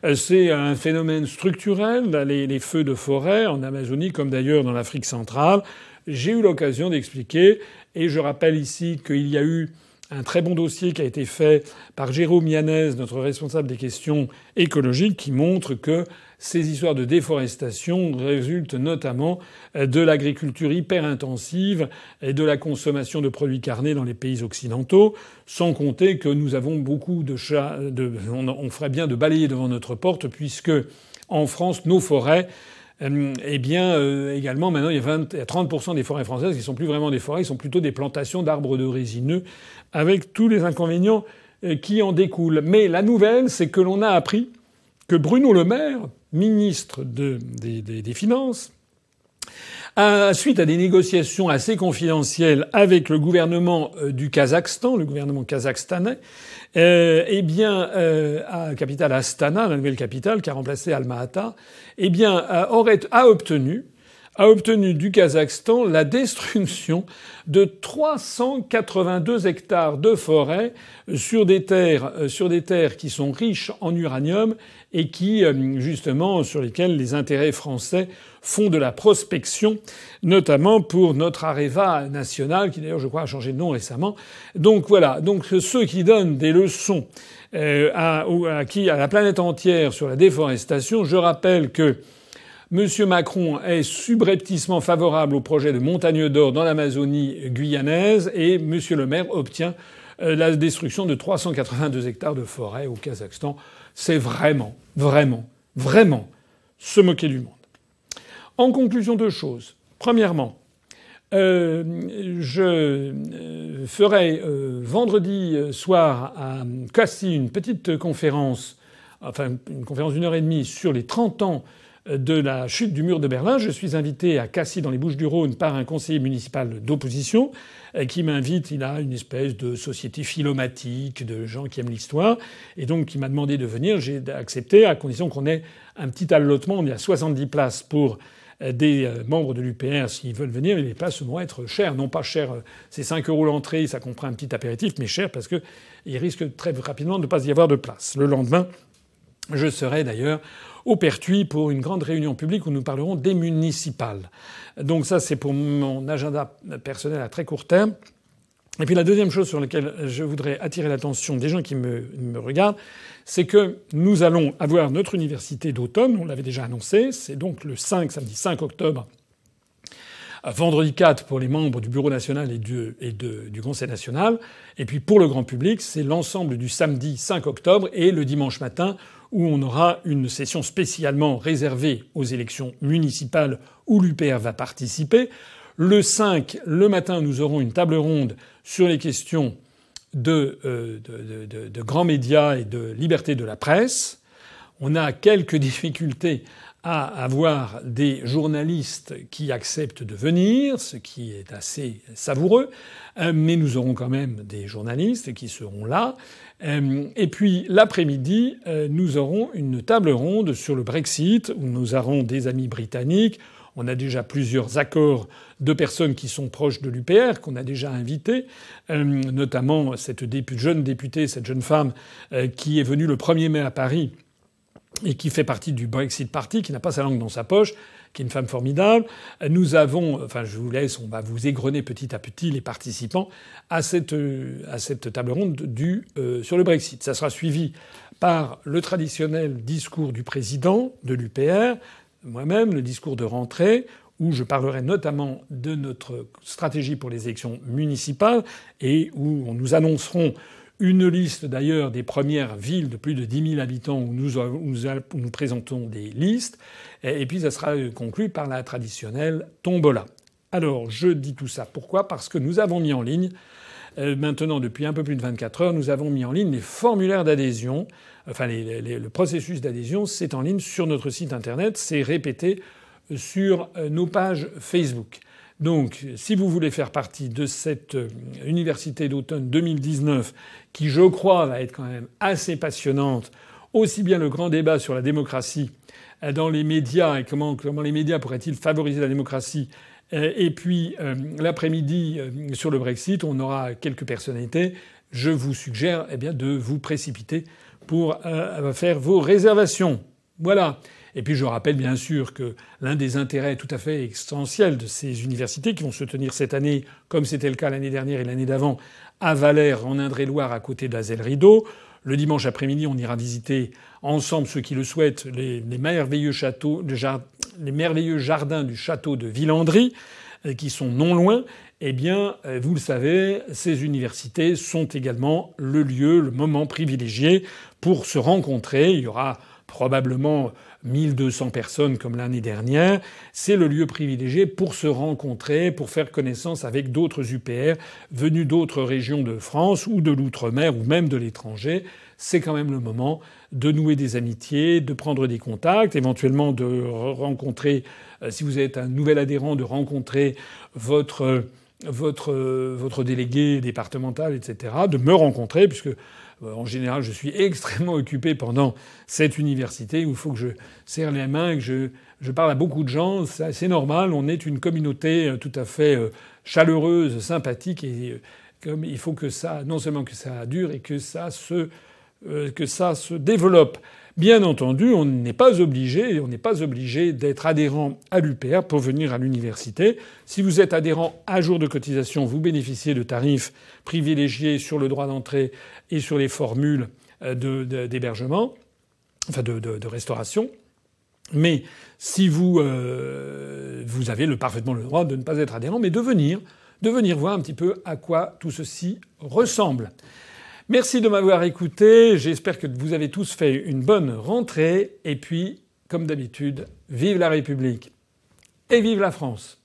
Euh, c'est un phénomène structurel, les, feux de forêt en Amazonie, comme d'ailleurs dans l'Afrique centrale. J'ai eu l'occasion d'expliquer, et je rappelle ici qu'il y a eu un très bon dossier qui a été fait par Jérôme Yanez, notre responsable des questions écologiques, qui montre que ces histoires de déforestation résultent notamment de l'agriculture hyper intensive et de la consommation de produits carnés dans les pays occidentaux, sans compter que nous avons beaucoup de chats. De, on, ferait bien de balayer devant notre porte puisque en France, nos forêts euh, eh bien, euh, également, maintenant, il y a, 20, 30% des forêts françaises qui sont plus vraiment des forêts, qui sont plutôt des plantations d'arbres de résineux, avec tous les inconvénients euh, qui en découlent. Mais la nouvelle, c'est que l'on a appris que Bruno Le Maire, ministre des, Finances, suite à des négociations assez confidentielles avec le gouvernement euh, du Kazakhstan, le gouvernement kazakhstanais, euh, eh bien, euh, à capitale Astana, la nouvelle capitale qui a remplacé Alma-Ata, eh bien, aurait, a obtenu a obtenu du Kazakhstan la destruction de 382 hectares de forêt sur des terres, sur des terres qui sont riches en uranium et qui, euh, justement, sur lesquels les intérêts français font de la prospection, notamment pour notre Areva national, qui d'ailleurs, je crois, a changé de nom récemment. Donc voilà. Donc ceux qui donnent des leçons euh, à, à, à la planète entière sur la déforestation, je rappelle que M. Macron est subrepticement favorable au projet de montagne d'or dans l'Amazonie guyanaise et M. Le Maire obtient euh, la destruction de 382 hectares de forêt au Kazakhstan c'est vraiment, vraiment, vraiment se moquer du monde. En conclusion, deux choses. Premièrement, euh, je euh, ferai vendredi soir à Cassis une petite conférence, enfin une conférence d'une heure et demie sur les 30 ans de la chute du mur de Berlin. Je suis invité à Cassis dans les Bouches-du-Rhône par un conseiller municipal d'opposition euh, qui m'invite. Il a une espèce de société philomatique de gens qui aiment l'histoire et donc qui m'a demandé de venir. J'ai accepté à condition qu'on ait un petit allotement. On est à 70 places pour euh, des euh, membres de l'UPR s'ils veulent venir, les places vont être chères. Non pas chères, c'est 5 euros l'entrée, ça comprend un petit apéritif, mais cher parce qu'il risque très rapidement de ne pas y avoir de place. Le lendemain, je serai d'ailleurs au Pertuis pour une grande réunion publique où nous parlerons des municipales. Donc ça, c'est pour mon agenda personnel à très court terme. Et puis la deuxième chose sur laquelle je voudrais attirer l'attention des gens qui me, regardent, c'est que nous allons avoir notre université d'automne, on l'avait déjà annoncé, c'est donc le 5, samedi 5 octobre, vendredi 4 pour les membres du Bureau national et, du Conseil national, et puis pour le grand public, c'est l'ensemble du samedi 5 octobre et le dimanche matin où on aura une session spécialement réservée aux élections municipales où l'UPR va participer. Le 5, le matin, nous aurons une table ronde sur les questions de, euh, de, de, grands médias et de liberté de la presse. On a quelques difficultés à avoir des journalistes qui acceptent de venir, ce qui est assez savoureux, euh, mais nous aurons quand même des journalistes qui seront là. Euh, et puis l'après-midi, euh, nous aurons une table ronde sur le Brexit, où nous aurons des amis britanniques. On a déjà plusieurs accords de personnes qui sont proches de l'UPR, qu'on a déjà invités, notamment cette jeune députée, cette jeune femme qui est venue le 1er mai à Paris et qui fait partie du Brexit Party, qui n'a pas sa langue dans sa poche, qui est une femme formidable. Nous avons, enfin je vous laisse, on va vous égrener petit à petit les participants à cette, à cette table ronde du, euh, sur le Brexit. Ça sera suivi par le traditionnel discours du président de l'UPR, moi-même, le discours de rentrée, où je parlerai notamment de notre stratégie pour les élections municipales et où nous annoncerons une liste d'ailleurs des premières villes de plus de 10 000 habitants où nous, nous, présentons des listes. Et, puis ça sera conclu par la traditionnelle tombola. Alors je dis tout ça. Pourquoi? Parce que nous avons mis en ligne, euh, maintenant depuis un peu plus de 24 heures, nous avons mis en ligne les formulaires d'adhésion. Enfin, le processus d'adhésion, c'est en ligne sur notre site internet. C'est répété sur euh, nos pages Facebook. Donc, si vous voulez faire partie de cette euh, université d'automne 2019, qui, je crois, va être quand même assez passionnante, aussi bien le grand débat sur la démocratie euh, dans les médias et comment, les médias pourraient-ils favoriser la démocratie, euh, et puis l'après-midi sur le Brexit, on aura quelques personnalités. Je vous suggère eh bien, de vous précipiter pour faire vos réservations. Voilà. Et puis je rappelle bien sûr que l'un des intérêts tout à fait essentiels de ces universités qui vont se tenir cette année, comme c'était le cas l'année dernière et l'année d'avant, à Valère, en Indre-et-Loire, à côté d'Azel Rideau. Le dimanche après-midi, on ira visiter ensemble, ceux qui le souhaitent, les, merveilleux châteaux, les merveilleux jardins du château de Villandry, euh, qui sont non loin. Eh bien, euh, vous le savez, ces universités sont également le lieu, le moment privilégié pour se rencontrer. Il y aura probablement 1200 personnes comme l'année dernière. C'est le lieu privilégié pour se rencontrer, pour faire connaissance avec d'autres UPR venus d'autres régions de France ou de l'outre-mer ou même de l'étranger. C'est quand même le moment de nouer des amitiés, de prendre des contacts, éventuellement de rencontrer, euh, si vous êtes un nouvel adhérent, de rencontrer votre votre, votre délégué départemental, etc., de me rencontrer, puisque euh, en général, je suis extrêmement occupé pendant cette université où il faut que je serre les mains, que je, parle à beaucoup de gens. C'est normal. On est une communauté euh, tout à fait euh, chaleureuse, sympathique et comme il faut que ça, non seulement que ça dure et que ça se développe. Bien entendu, on n'est pas obligé, on n'est pas obligé d'être adhérent à l'UPR pour venir à l'université. Si vous êtes adhérent à jour de cotisation, vous bénéficiez de tarifs privilégiés sur le droit d'entrée et sur les formules euh, d'hébergement, enfin de, restauration. Mais si vous, euh, avez parfaitement le droit de ne pas être adhérent, mais de venir, de venir voir un petit peu à quoi tout ceci ressemble. Merci de m'avoir écouté. J'espère que vous avez tous fait une bonne rentrée. Et puis, comme d'habitude, vive la République et vive la France.